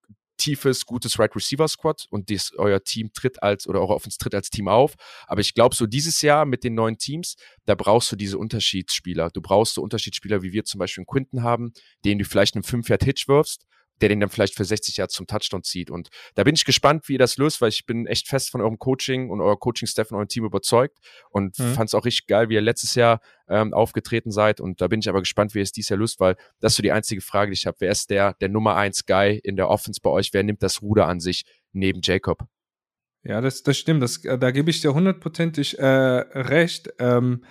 tiefes, gutes Right Receiver Squad und dies, euer Team tritt als oder eure Offense tritt als Team auf. Aber ich glaube, so dieses Jahr mit den neuen Teams, da brauchst du diese Unterschiedsspieler. Du brauchst so Unterschiedsspieler, wie wir zum Beispiel in Quinton haben, denen du vielleicht einen 5-Yard-Hitch wirfst der den dann vielleicht für 60 Yards zum Touchdown zieht. Und da bin ich gespannt, wie ihr das löst, weil ich bin echt fest von eurem Coaching und euer Coaching-Staff und eurem Team überzeugt und mhm. fand es auch richtig geil, wie ihr letztes Jahr ähm, aufgetreten seid. Und da bin ich aber gespannt, wie ihr es dieses Jahr löst, weil das ist so die einzige Frage, die ich habe. Wer ist der, der Nummer eins Guy in der Offense bei euch? Wer nimmt das Ruder an sich neben Jacob? Ja, das, das stimmt. Das, äh, da gebe ich dir hundertprozentig äh, recht. Ähm,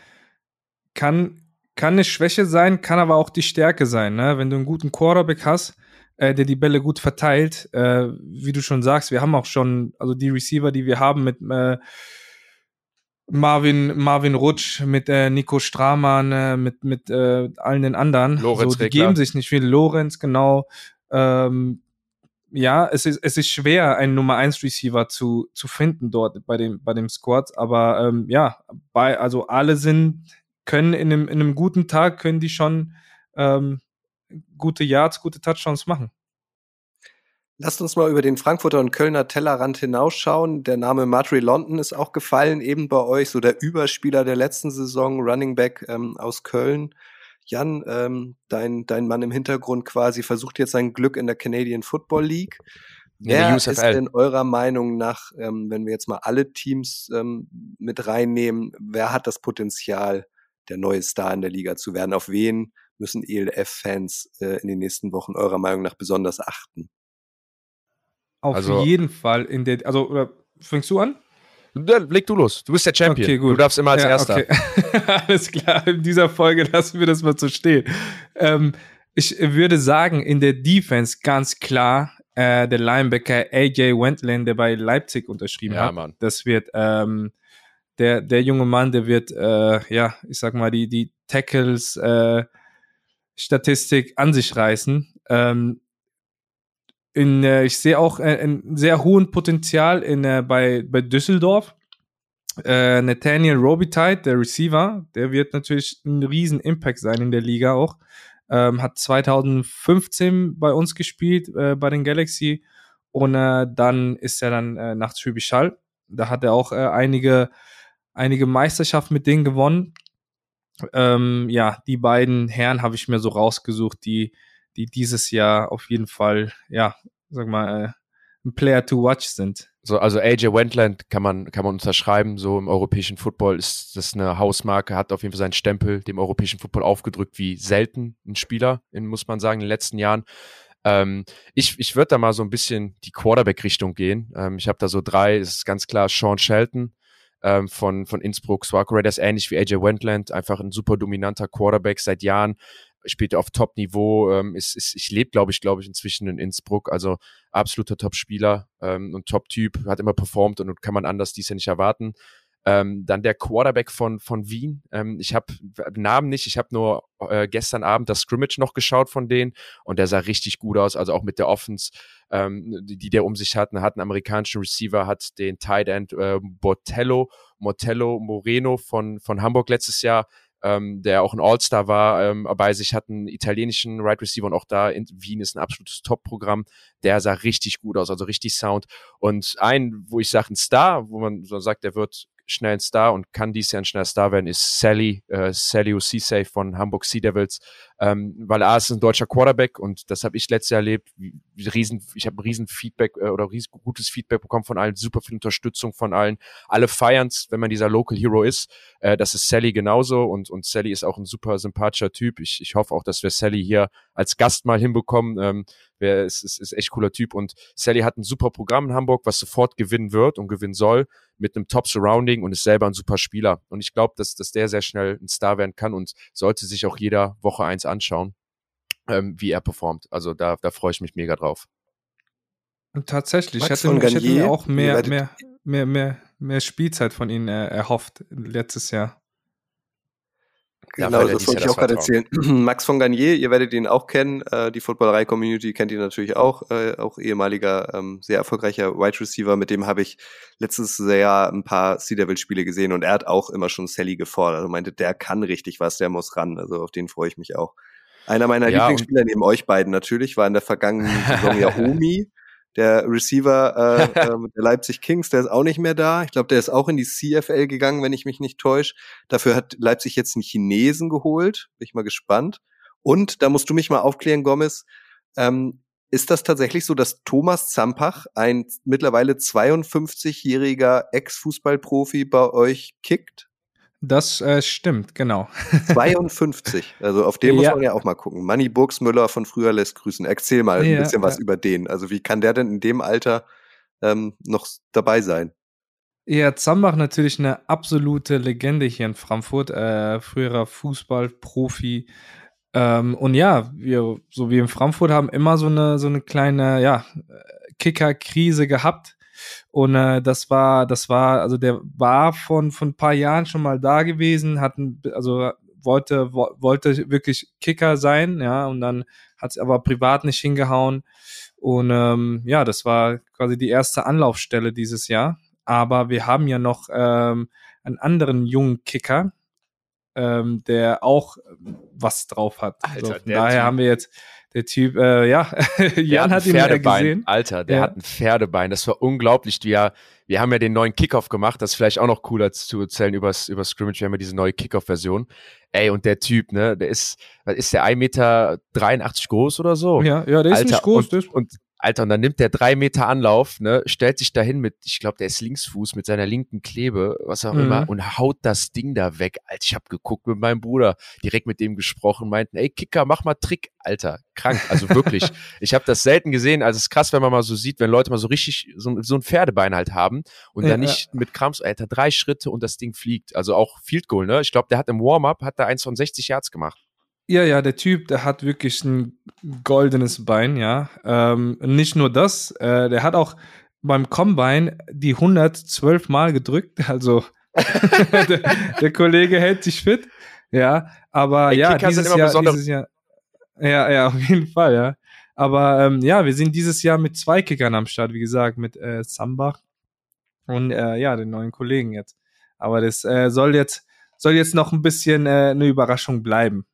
kann, kann eine Schwäche sein, kann aber auch die Stärke sein. Ne? Wenn du einen guten Quarterback hast, äh, der die Bälle gut verteilt. Äh, wie du schon sagst, wir haben auch schon, also die Receiver, die wir haben mit äh, Marvin, Marvin Rutsch, mit äh, Nico Stramann, äh, mit, mit äh, allen den anderen. Lorenz so, die Regler. geben sich nicht viel. Lorenz, genau. Ähm, ja, es ist, es ist schwer, einen Nummer 1 Receiver zu, zu finden dort bei dem, bei dem Squad. Aber ähm, ja, bei, also alle sind, können in einem, in einem guten Tag, können die schon ähm, gute Yards, gute Touchdowns machen. Lasst uns mal über den Frankfurter und Kölner Tellerrand hinausschauen. Der Name Marjorie London ist auch gefallen, eben bei euch, so der Überspieler der letzten Saison, Running Back ähm, aus Köln. Jan, ähm, dein, dein Mann im Hintergrund quasi versucht jetzt sein Glück in der Canadian Football League. Wer ist denn eurer Meinung nach, ähm, wenn wir jetzt mal alle Teams ähm, mit reinnehmen, wer hat das Potenzial, der neue Star in der Liga zu werden? Auf wen müssen ELF-Fans äh, in den nächsten Wochen eurer Meinung nach besonders achten? Auf also, jeden Fall in der, also oder, fängst du an? Leg du los. Du bist der Champion. Okay, gut. Du darfst immer als ja, Erster. Okay. Alles klar. In dieser Folge lassen wir das mal so stehen. Ähm, ich würde sagen, in der Defense ganz klar äh, der Linebacker AJ Wendland, der bei Leipzig unterschrieben ja, hat. Mann. Das wird ähm, der der junge Mann, der wird äh, ja, ich sag mal die die Tackles äh, Statistik an sich reißen. Ähm, in, äh, ich sehe auch äh, einen sehr hohen Potenzial in, äh, bei, bei Düsseldorf. Äh, Nathaniel Robitaille, der Receiver, der wird natürlich ein riesen Impact sein in der Liga auch. Ähm, hat 2015 bei uns gespielt, äh, bei den Galaxy. Und äh, dann ist er dann äh, nach Schwäbisch. Da hat er auch äh, einige, einige Meisterschaften mit denen gewonnen. Ähm, ja, die beiden Herren habe ich mir so rausgesucht, die, die dieses Jahr auf jeden Fall, ja, sag mal, äh, ein Player to watch sind. So, also AJ Wendland kann man, kann man unterschreiben. So im europäischen Football ist das eine Hausmarke, hat auf jeden Fall seinen Stempel dem europäischen Football aufgedrückt, wie selten ein Spieler, in, muss man sagen, in den letzten Jahren. Ähm, ich ich würde da mal so ein bisschen die Quarterback-Richtung gehen. Ähm, ich habe da so drei, ist ganz klar Sean Shelton, ähm, von, von Innsbruck. Swarco Raiders ähnlich wie AJ Wendland, einfach ein super dominanter Quarterback seit Jahren, spielt auf Top-Niveau, ähm, ist, ist, ich lebe, glaube ich, glaube ich, inzwischen in Innsbruck, also absoluter Top-Spieler ähm, und Top-Typ, hat immer performt und kann man anders dies ja nicht erwarten. Ähm, dann der Quarterback von, von Wien. Ähm, ich habe Namen nicht, ich habe nur äh, gestern Abend das Scrimmage noch geschaut von denen und der sah richtig gut aus, also auch mit der Offense, ähm, die, die der um sich hat. Er hat einen amerikanischen Receiver, hat den Tight End äh, Botello, Motello Moreno von, von Hamburg letztes Jahr ähm, der auch ein All-Star war, ähm, bei sich hat einen italienischen Right Receiver und auch da in Wien ist ein absolutes Top-Programm. Der sah richtig gut aus, also richtig Sound. Und ein, wo ich sage, ein Star, wo man so sagt, der wird schnell ein Star und kann dies Jahr ein schneller Star werden, ist Sally, äh, Sally Osisei von Hamburg Sea Devils, ähm, weil A ist ein deutscher Quarterback und das habe ich letztes Jahr erlebt. Riesen, ich habe riesen Feedback äh, oder riesen gutes Feedback bekommen von allen, super viel Unterstützung von allen. Alle feiern's, wenn man dieser Local Hero ist. Äh, das ist Sally genauso und, und Sally ist auch ein super sympathischer Typ. Ich, ich hoffe auch, dass wir Sally hier als Gast mal hinbekommen. Ähm, wer ist, ist, ist echt cooler Typ und Sally hat ein super Programm in Hamburg, was sofort gewinnen wird und gewinnen soll mit einem Top Surrounding und ist selber ein super Spieler. Und ich glaube, dass, dass der sehr schnell ein Star werden kann und sollte sich auch jeder Woche eins anschauen, ähm, wie er performt. Also da, da freue ich mich mega drauf. Und tatsächlich, ich hätte, ich hätte mir auch mehr, mehr, mehr, mehr, mehr Spielzeit von ihnen äh, erhofft letztes Jahr. Genau, ja, das wollte ich auch gerade erzählen. Max von Garnier, ihr werdet ihn auch kennen. Äh, die Footballerei-Community kennt ihn natürlich auch. Äh, auch ehemaliger, ähm, sehr erfolgreicher Wide Receiver. Mit dem habe ich letztes Jahr ein paar Sea Devil-Spiele gesehen und er hat auch immer schon Sally gefordert. Also meinte, der kann richtig was, der muss ran. Also auf den freue ich mich auch. Einer meiner ja, Lieblingsspieler neben euch beiden natürlich war in der vergangenen Saison ja Omi. Der Receiver äh, äh, der Leipzig Kings, der ist auch nicht mehr da. Ich glaube, der ist auch in die CFL gegangen, wenn ich mich nicht täusche. Dafür hat Leipzig jetzt einen Chinesen geholt. Bin ich mal gespannt. Und da musst du mich mal aufklären, Gomez. Ähm, ist das tatsächlich so, dass Thomas Zampach, ein mittlerweile 52-jähriger Ex-Fußballprofi, bei euch kickt? Das äh, stimmt, genau. 52. Also auf den ja. muss man ja auch mal gucken. Manny Burgsmüller von früher lässt grüßen. Erzähl mal ein bisschen was über den. Also wie kann der denn in dem Alter ähm, noch dabei sein? Ja, Zambach natürlich eine absolute Legende hier in Frankfurt, äh, früherer Fußballprofi. Ähm, und ja, wir, so wie in Frankfurt haben immer so eine, so eine kleine, ja, Kicker-Krise gehabt und äh, das war, das war, also der war von, von ein paar Jahren schon mal da gewesen, hat also wollte, wollte wirklich Kicker sein, ja, und dann hat es aber privat nicht hingehauen. Und ähm, ja, das war quasi die erste Anlaufstelle dieses Jahr. Aber wir haben ja noch ähm, einen anderen jungen Kicker, ähm, der auch was drauf hat. Alter, also von daher haben wir jetzt der Typ, äh, ja, Jan hat, hat ihn ja gesehen. Alter, der ja. hat ein Pferdebein. Das war unglaublich. Wir, wir haben ja den neuen Kickoff gemacht. Das ist vielleicht auch noch cooler zu erzählen über, über Scrimmage. Wir haben ja diese neue Kickoff-Version. Ey, und der Typ, ne, der ist, ist der 1,83 Meter groß oder so? Ja, ja, der ist Alter, nicht groß. Und, und Alter, und dann nimmt der drei Meter Anlauf, ne, stellt sich dahin mit, ich glaube, der ist Linksfuß mit seiner linken Klebe, was auch mhm. immer, und haut das Ding da weg. Alter, ich habe geguckt mit meinem Bruder, direkt mit dem gesprochen, meinten, ey, Kicker, mach mal Trick, Alter, krank, also wirklich. ich habe das selten gesehen, also es ist krass, wenn man mal so sieht, wenn Leute mal so richtig so, so ein Pferdebein halt haben und ja, dann nicht mit Krams, Alter, drei Schritte und das Ding fliegt. Also auch Field Goal, ne? Ich glaube, der hat im Warm-up, hat da eins von 60 Yards gemacht. Ja, ja, der Typ, der hat wirklich ein goldenes Bein, ja. Ähm, nicht nur das, äh, der hat auch beim Combine die 112 Mal gedrückt, also der, der, Kollege hält sich fit, ja. Aber Ey, ja, dieses Jahr, dieses Jahr, ja, ja, auf jeden Fall, ja. Aber ähm, ja, wir sind dieses Jahr mit zwei Kickern am Start, wie gesagt, mit äh, Sambach und äh, ja, den neuen Kollegen jetzt. Aber das äh, soll jetzt soll jetzt noch ein bisschen äh, eine Überraschung bleiben.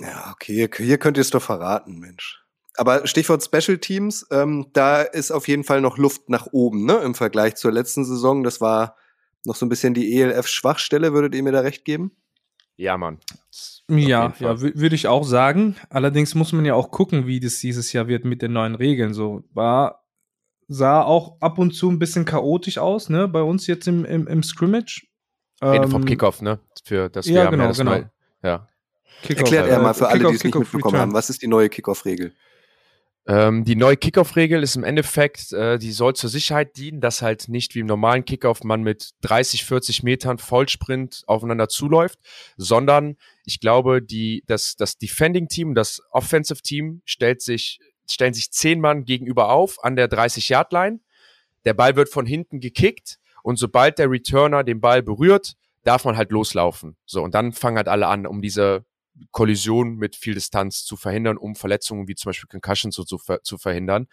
Ja, okay, hier könnt ihr es doch verraten, Mensch. Aber Stichwort Special Teams, ähm, da ist auf jeden Fall noch Luft nach oben, ne? Im Vergleich zur letzten Saison. Das war noch so ein bisschen die ELF-Schwachstelle, würdet ihr mir da recht geben? Ja, Mann. Ja, ja, würde ich auch sagen. Allerdings muss man ja auch gucken, wie das dieses Jahr wird mit den neuen Regeln. So war, sah auch ab und zu ein bisschen chaotisch aus, ne? Bei uns jetzt im, im, im Scrimmage. Ende ähm, vom Kickoff, ne? Für das ja, genau, genau. Mal, ja. Erklärt er mal für alle, die es nicht mitbekommen haben. Was ist die neue Kickoff-Regel? Ähm, die neue Kickoff-Regel ist im Endeffekt, äh, die soll zur Sicherheit dienen, dass halt nicht wie im normalen Kickoff man mit 30, 40 Metern Vollsprint aufeinander zuläuft, sondern ich glaube, die, das, das Defending-Team, das Offensive-Team stellt sich, stellen sich zehn Mann gegenüber auf an der 30-Yard-Line. Der Ball wird von hinten gekickt und sobald der Returner den Ball berührt, darf man halt loslaufen. So, und dann fangen halt alle an, um diese Kollision mit viel Distanz zu verhindern, um Verletzungen wie zum Beispiel Concussions so zu, ver zu verhindern.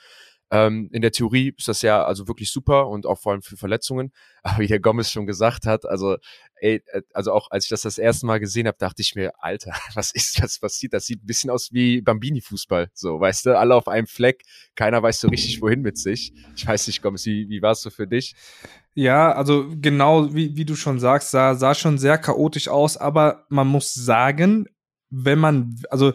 Ähm, in der Theorie ist das ja also wirklich super und auch vor allem für Verletzungen. Aber wie der Gomez schon gesagt hat, also ey, äh, also auch als ich das das erste Mal gesehen habe, dachte ich mir, Alter, was ist das? Was sieht das? Sieht ein bisschen aus wie Bambini-Fußball. So, weißt du, alle auf einem Fleck, keiner weiß so richtig wohin mit sich. Ich weiß nicht, Gomez, wie, wie war es so für dich? Ja, also genau wie, wie du schon sagst, sah, sah schon sehr chaotisch aus, aber man muss sagen, wenn man, also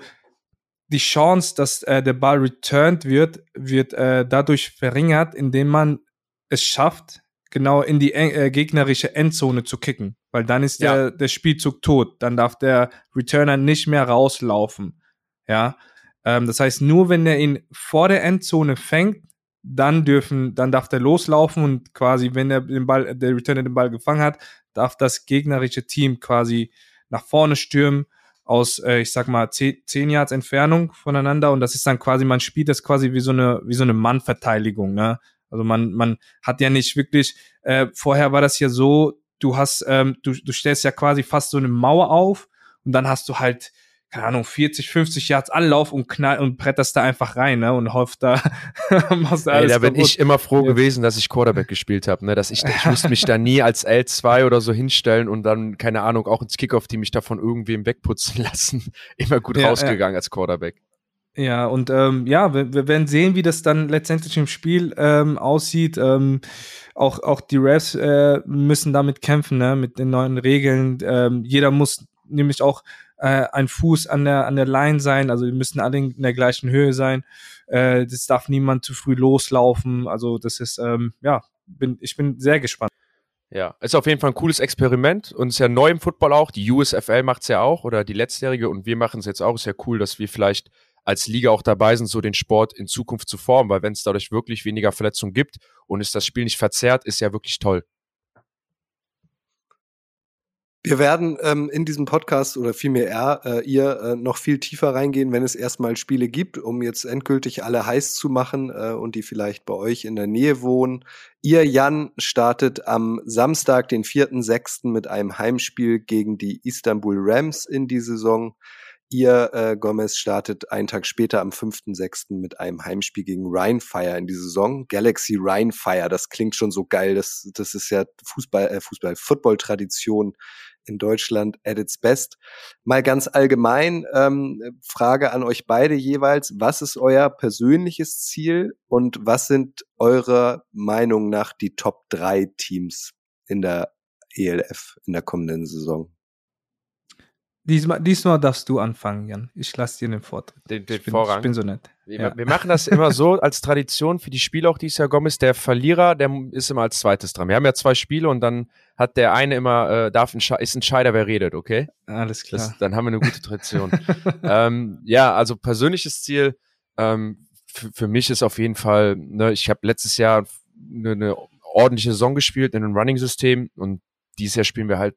die Chance, dass äh, der Ball returned wird, wird äh, dadurch verringert, indem man es schafft, genau in die äh, gegnerische Endzone zu kicken. Weil dann ist ja. der, der Spielzug tot. Dann darf der Returner nicht mehr rauslaufen. Ja. Ähm, das heißt, nur wenn er ihn vor der Endzone fängt, dann dürfen, dann darf der loslaufen und quasi, wenn er den Ball, der Returner den Ball gefangen hat, darf das gegnerische Team quasi nach vorne stürmen aus, äh, ich sag mal, zehn, zehn Yards Entfernung voneinander und das ist dann quasi, man spielt das quasi wie so eine, wie so eine Mannverteidigung, ne? Also man, man hat ja nicht wirklich, äh, vorher war das ja so, du hast, ähm, du, du stellst ja quasi fast so eine Mauer auf und dann hast du halt keine Ahnung, 40, 50 Yards Anlauf und knall und bretterst da einfach rein, ne? Und hofft da, machst du alles Ey, da bin kaputt. ich immer froh ja. gewesen, dass ich Quarterback gespielt habe, ne? Dass ich, ich musste mich da nie als L2 oder so hinstellen und dann, keine Ahnung, auch ins Kickoff-Team mich davon irgendwem wegputzen lassen. Immer gut ja, rausgegangen ja. als Quarterback. Ja, und ähm, ja, wir, wir werden sehen, wie das dann letztendlich im Spiel ähm, aussieht. Ähm, auch, auch die Refs äh, müssen damit kämpfen, ne? mit den neuen Regeln. Ähm, jeder muss nämlich auch äh, ein Fuß an der, an der Line sein, also die müssen alle in der gleichen Höhe sein. Äh, das darf niemand zu früh loslaufen. Also das ist, ähm, ja, bin, ich bin sehr gespannt. Ja, ist auf jeden Fall ein cooles Experiment und ist ja neu im Football auch. Die USFL macht es ja auch oder die letztjährige und wir machen es jetzt auch. Ist ja cool, dass wir vielleicht als Liga auch dabei sind, so den Sport in Zukunft zu formen, weil wenn es dadurch wirklich weniger Verletzungen gibt und es das Spiel nicht verzerrt, ist ja wirklich toll. Wir werden ähm, in diesem Podcast oder vielmehr er, äh, ihr äh, noch viel tiefer reingehen, wenn es erstmal Spiele gibt, um jetzt endgültig alle heiß zu machen äh, und die vielleicht bei euch in der Nähe wohnen. Ihr, Jan, startet am Samstag, den 4.6. mit einem Heimspiel gegen die Istanbul Rams in die Saison. Ihr, äh, Gomez, startet einen Tag später am 5.6. mit einem Heimspiel gegen Rheinfire in die Saison. Galaxy Rheinfire, das klingt schon so geil. Das, das ist ja Fußball, äh, Fußball, Football-Tradition in Deutschland at its best. Mal ganz allgemein, ähm, Frage an euch beide jeweils. Was ist euer persönliches Ziel und was sind eurer Meinung nach die Top 3 Teams in der ELF in der kommenden Saison? Diesmal, diesmal darfst du anfangen, Jan. Ich lasse dir den Vortritt. Den, den ich, bin, Vorrang. ich bin so nett. Wir, ja. wir, machen das immer so als Tradition für die Spiele auch dieses Jahr, Gomez. Der Verlierer, der ist immer als zweites dran. Wir haben ja zwei Spiele und dann hat der eine immer, äh, darf ein ist Entscheider, wer redet, okay? Alles klar. Das, dann haben wir eine gute Tradition. ähm, ja, also persönliches Ziel ähm, für mich ist auf jeden Fall, ne, ich habe letztes Jahr eine, eine ordentliche Saison gespielt in einem Running-System und dieses Jahr spielen wir halt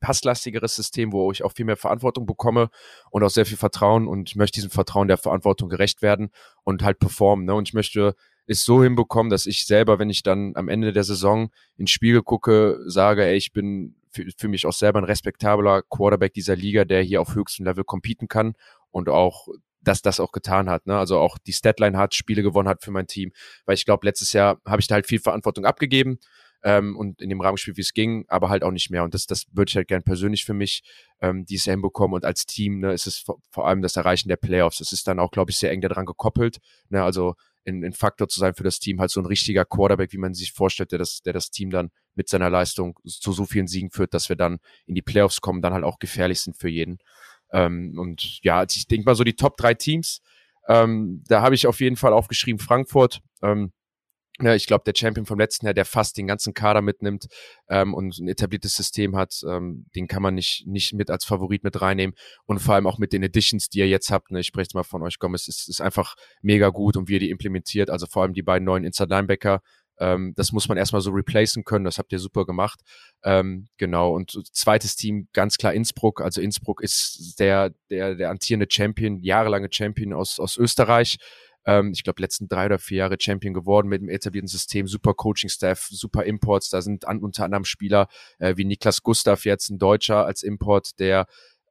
passlastigeres System, wo ich auch viel mehr Verantwortung bekomme und auch sehr viel Vertrauen und ich möchte diesem Vertrauen der Verantwortung gerecht werden und halt performen. Ne? Und ich möchte es so hinbekommen, dass ich selber, wenn ich dann am Ende der Saison ins Spiegel gucke, sage, ey, ich bin für, für mich auch selber ein respektabler Quarterback dieser Liga, der hier auf höchstem Level competen kann und auch dass das auch getan hat, ne? Also auch die Statline hat, Spiele gewonnen hat für mein Team, weil ich glaube, letztes Jahr habe ich da halt viel Verantwortung abgegeben ähm, und in dem Rahmen gespielt, wie es ging, aber halt auch nicht mehr. Und das, das würde ich halt gern persönlich für mich ähm, dieses Jahr hinbekommen. Und als Team ne, ist es vor, vor allem das Erreichen der Playoffs. Das ist dann auch, glaube ich, sehr eng daran gekoppelt. Ne? Also ein, ein Faktor zu sein für das Team, halt so ein richtiger Quarterback, wie man sich vorstellt, der das, der das Team dann mit seiner Leistung zu so vielen Siegen führt, dass wir dann in die Playoffs kommen, dann halt auch gefährlich sind für jeden. Ähm, und ja, ich denke mal so die Top drei Teams, ähm, da habe ich auf jeden Fall aufgeschrieben Frankfurt. Ähm, ja, ich glaube, der Champion vom letzten Jahr, der fast den ganzen Kader mitnimmt ähm, und ein etabliertes System hat, ähm, den kann man nicht, nicht mit als Favorit mit reinnehmen. Und vor allem auch mit den Editions, die ihr jetzt habt, ne, ich spreche mal von euch, Gomez, ist, ist einfach mega gut und wie ihr die implementiert. Also vor allem die beiden neuen Inside Linebacker, ähm, das muss man erstmal so replacen können. Das habt ihr super gemacht. Ähm, genau. Und zweites Team, ganz klar Innsbruck. Also Innsbruck ist der, der, der antierende Champion, jahrelange Champion aus, aus Österreich ähm, ich glaube, letzten drei oder vier Jahre Champion geworden mit dem etablierten System, super Coaching-Staff, super Imports. Da sind an, unter anderem Spieler äh, wie Niklas Gustav jetzt, ein Deutscher als Import, der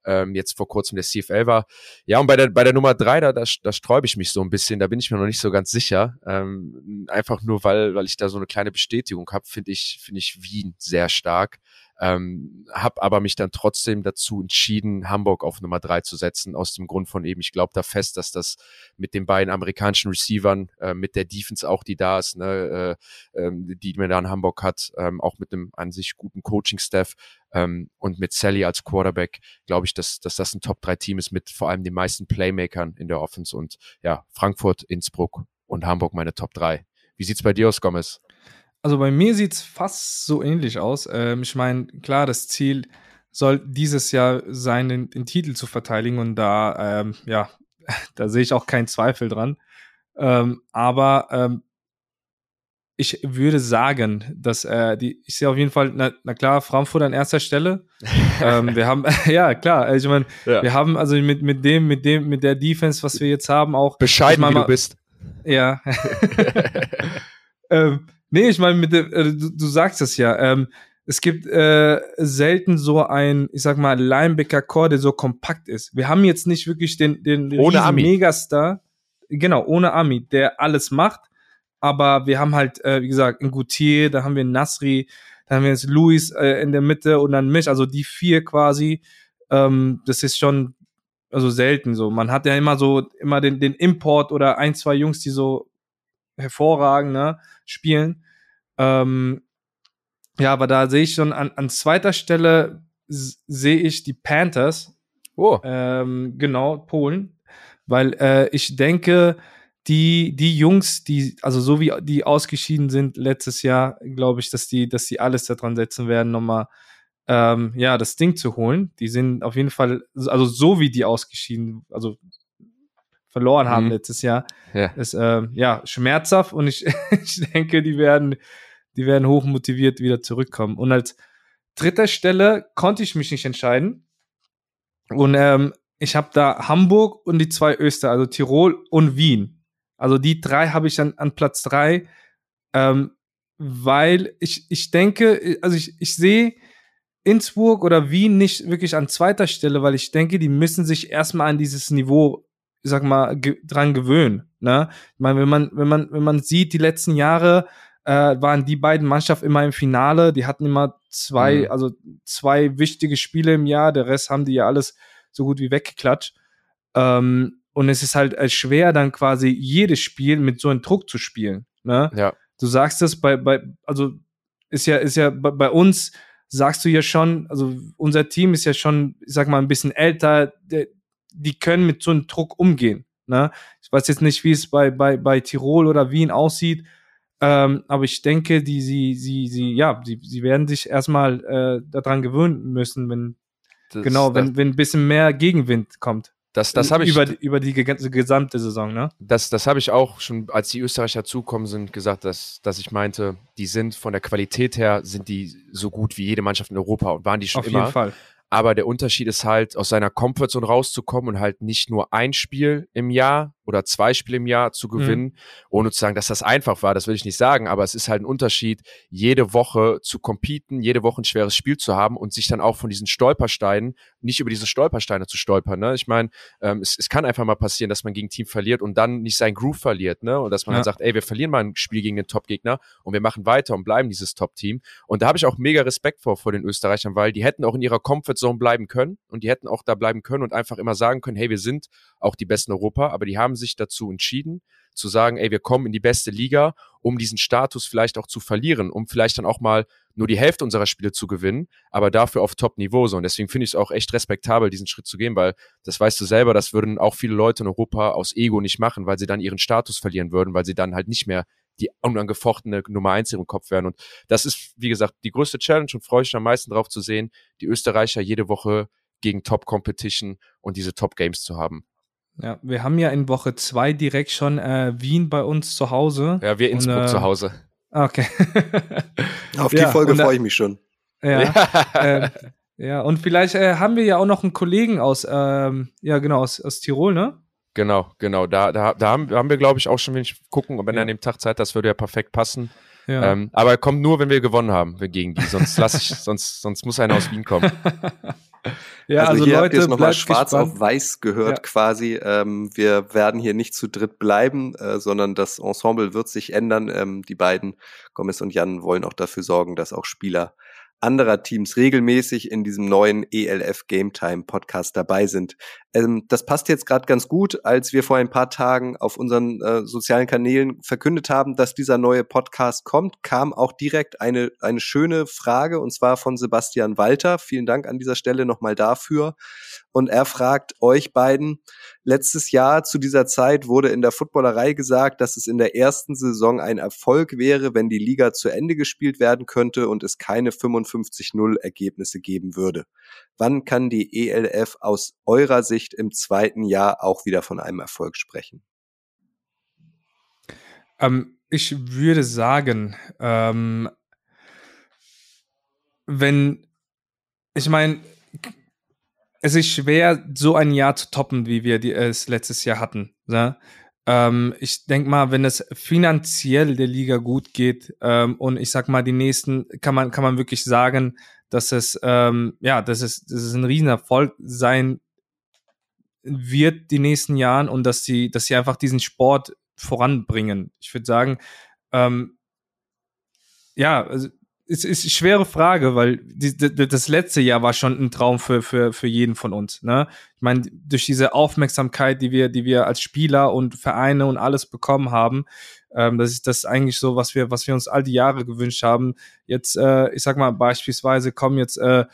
ähm, jetzt vor kurzem der CFL war. Ja, und bei der, bei der Nummer drei, da, da, da sträube ich mich so ein bisschen, da bin ich mir noch nicht so ganz sicher. Ähm, einfach nur, weil, weil ich da so eine kleine Bestätigung habe, finde ich, finde ich Wien sehr stark. Ähm, habe aber mich dann trotzdem dazu entschieden, Hamburg auf Nummer drei zu setzen, aus dem Grund von eben, ich glaube da fest, dass das mit den beiden amerikanischen Receivern, äh, mit der Defense auch, die da ist, ne, äh, äh, die man da in Hamburg hat, ähm, auch mit einem an sich guten Coaching-Staff ähm, und mit Sally als Quarterback, glaube ich, dass, dass das ein Top-3-Team ist mit vor allem den meisten Playmakern in der Offense und ja, Frankfurt, Innsbruck und Hamburg meine Top 3. Wie sieht's bei dir aus, Gomez? Also bei mir sieht's fast so ähnlich aus. Ähm, ich meine, klar, das Ziel soll dieses Jahr sein, den, den Titel zu verteidigen und da, ähm, ja, da sehe ich auch keinen Zweifel dran. Ähm, aber ähm, ich würde sagen, dass äh, die, ich sehe auf jeden Fall, na, na klar, Frankfurt an erster Stelle. ähm, wir haben, ja klar, also ich meine, ja. wir haben also mit, mit dem, mit dem, mit der Defense, was wir jetzt haben, auch. Bescheiden, wie du bist. Ja. ähm, nee, ich meine, mit der, äh, du, du sagst es ja. Ähm, es gibt äh, selten so ein, ich sag mal, Linebacker-Core, der so kompakt ist. Wir haben jetzt nicht wirklich den, den ohne Ami. Megastar, genau, ohne Ami, der alles macht. Aber wir haben halt, äh, wie gesagt, in Gutier, da haben wir Nasri, da haben wir jetzt Luis äh, in der Mitte und dann mich, also die vier quasi. Ähm, das ist schon also selten so. Man hat ja immer so, immer den, den Import oder ein, zwei Jungs, die so hervorragend ne, spielen. Ähm, ja, aber da sehe ich schon an, an zweiter Stelle sehe ich die Panthers. Oh. Ähm, genau, Polen. Weil äh, ich denke, die, die Jungs, die, also so wie die ausgeschieden sind letztes Jahr, glaube ich, dass die, dass die alles daran setzen werden, nochmal ähm, ja, das Ding zu holen. Die sind auf jeden Fall, also so wie die ausgeschieden, also verloren haben mhm. letztes Jahr, ja. ist äh, ja schmerzhaft und ich, ich denke, die werden, die werden hoch motiviert wieder zurückkommen. Und als dritter Stelle konnte ich mich nicht entscheiden. Und ähm, ich habe da Hamburg und die zwei Öster, also Tirol und Wien. Also die drei habe ich an, an Platz drei, ähm, weil ich, ich denke, also ich, ich sehe Innsbruck oder Wien nicht wirklich an zweiter Stelle, weil ich denke, die müssen sich erstmal an dieses Niveau, ich sag mal, ge dran gewöhnen. Ne? Ich meine, wenn man, wenn man, wenn man sieht, die letzten Jahre äh, waren die beiden Mannschaften immer im Finale, die hatten immer zwei, mhm. also zwei wichtige Spiele im Jahr, der Rest haben die ja alles so gut wie weggeklatscht. Ähm, und es ist halt äh, schwer, dann quasi jedes Spiel mit so einem Druck zu spielen. Ne? Ja. Du sagst das bei, bei, also ist ja, ist ja bei, bei uns sagst du ja schon, also unser Team ist ja schon, ich sag mal, ein bisschen älter, die, die können mit so einem Druck umgehen. Ne? Ich weiß jetzt nicht, wie es bei, bei, bei Tirol oder Wien aussieht, ähm, aber ich denke, die, sie, sie, sie, ja, sie, sie werden sich erstmal äh, daran gewöhnen müssen, wenn, das, genau, wenn, wenn ein bisschen mehr Gegenwind kommt. Das, das habe ich über, über die gesamte Saison, ne? Das, das habe ich auch schon, als die Österreicher zukommen sind, gesagt, dass, dass ich meinte, die sind von der Qualität her sind die so gut wie jede Mannschaft in Europa und waren die schon Auf immer. Auf jeden Fall. Aber der Unterschied ist halt, aus seiner Comfortzone rauszukommen und halt nicht nur ein Spiel im Jahr oder zwei Spiele im Jahr zu mhm. gewinnen, mhm. ohne zu sagen, dass das einfach war, das will ich nicht sagen, aber es ist halt ein Unterschied, jede Woche zu competen, jede Woche ein schweres Spiel zu haben und sich dann auch von diesen Stolpersteinen, nicht über diese Stolpersteine zu stolpern. Ne? Ich meine, ähm, es, es kann einfach mal passieren, dass man gegen ein Team verliert und dann nicht sein Groove verliert, ne? Und dass man ja. dann sagt, ey, wir verlieren mal ein Spiel gegen den Top-Gegner und wir machen weiter und bleiben dieses Top-Team. Und da habe ich auch mega Respekt vor, vor den Österreichern, weil die hätten auch in ihrer Comfortzone bleiben können und die hätten auch da bleiben können und einfach immer sagen können, hey, wir sind auch die Besten Europa, aber die haben sich dazu entschieden, zu sagen, ey, wir kommen in die beste Liga, um diesen Status vielleicht auch zu verlieren, um vielleicht dann auch mal nur die Hälfte unserer Spiele zu gewinnen, aber dafür auf Top-Niveau. Und deswegen finde ich es auch echt respektabel, diesen Schritt zu gehen, weil das weißt du selber, das würden auch viele Leute in Europa aus Ego nicht machen, weil sie dann ihren Status verlieren würden, weil sie dann halt nicht mehr die unangefochtene Nummer eins in ihrem Kopf wären. Und das ist, wie gesagt, die größte Challenge und freue ich mich am meisten darauf zu sehen, die Österreicher jede Woche gegen Top-Competition und diese Top-Games zu haben. Ja, wir haben ja in Woche zwei direkt schon äh, Wien bei uns zu Hause. Ja, wir Innsbruck und, äh, zu Hause. Okay. Auf die ja, Folge freue ich mich schon. Ja. äh, ja, und vielleicht äh, haben wir ja auch noch einen Kollegen aus, ähm, ja genau, aus, aus Tirol, ne? Genau, genau. Da, da, da haben, haben wir, glaube ich, auch schon, wenn ich gucken, wenn ja. er an dem Tag Zeit, das würde ja perfekt passen. Ja. Ähm, aber er kommt nur, wenn wir gewonnen haben gegen die. Sonst lass ich, sonst, sonst muss einer aus Wien kommen. Ja, also, also hier Leute, habt ihr es nochmal schwarz gespannt. auf weiß gehört ja. quasi. Ähm, wir werden hier nicht zu dritt bleiben, äh, sondern das Ensemble wird sich ändern. Ähm, die beiden, Gomez und Jan, wollen auch dafür sorgen, dass auch Spieler anderer Teams regelmäßig in diesem neuen ELF Game Time Podcast dabei sind. Ähm, das passt jetzt gerade ganz gut, als wir vor ein paar Tagen auf unseren äh, sozialen Kanälen verkündet haben, dass dieser neue Podcast kommt, kam auch direkt eine, eine schöne Frage und zwar von Sebastian Walter. Vielen Dank an dieser Stelle nochmal dafür. Und er fragt euch beiden, letztes Jahr zu dieser Zeit wurde in der Footballerei gesagt, dass es in der ersten Saison ein Erfolg wäre, wenn die Liga zu Ende gespielt werden könnte und es keine 55-0 Ergebnisse geben würde. Wann kann die ELF aus eurer Sicht im zweiten Jahr auch wieder von einem Erfolg sprechen? Ähm, ich würde sagen, ähm, wenn, ich meine, es ist schwer, so ein Jahr zu toppen, wie wir die, es letztes Jahr hatten. Ne? Ähm, ich denke mal, wenn es finanziell der Liga gut geht ähm, und ich sag mal, die nächsten kann man kann man wirklich sagen, dass es ähm, ja, dass es, dass es ein Riesenerfolg sein wird die nächsten Jahren und dass sie dass sie einfach diesen Sport voranbringen. Ich würde sagen, ähm, ja, also es ist eine schwere Frage, weil die, die, das letzte Jahr war schon ein Traum für, für, für jeden von uns. Ne? Ich meine, durch diese Aufmerksamkeit, die wir, die wir als Spieler und Vereine und alles bekommen haben, ähm, das ist das eigentlich so, was wir, was wir uns all die Jahre gewünscht haben. Jetzt, äh, ich sag mal, beispielsweise kommen jetzt äh,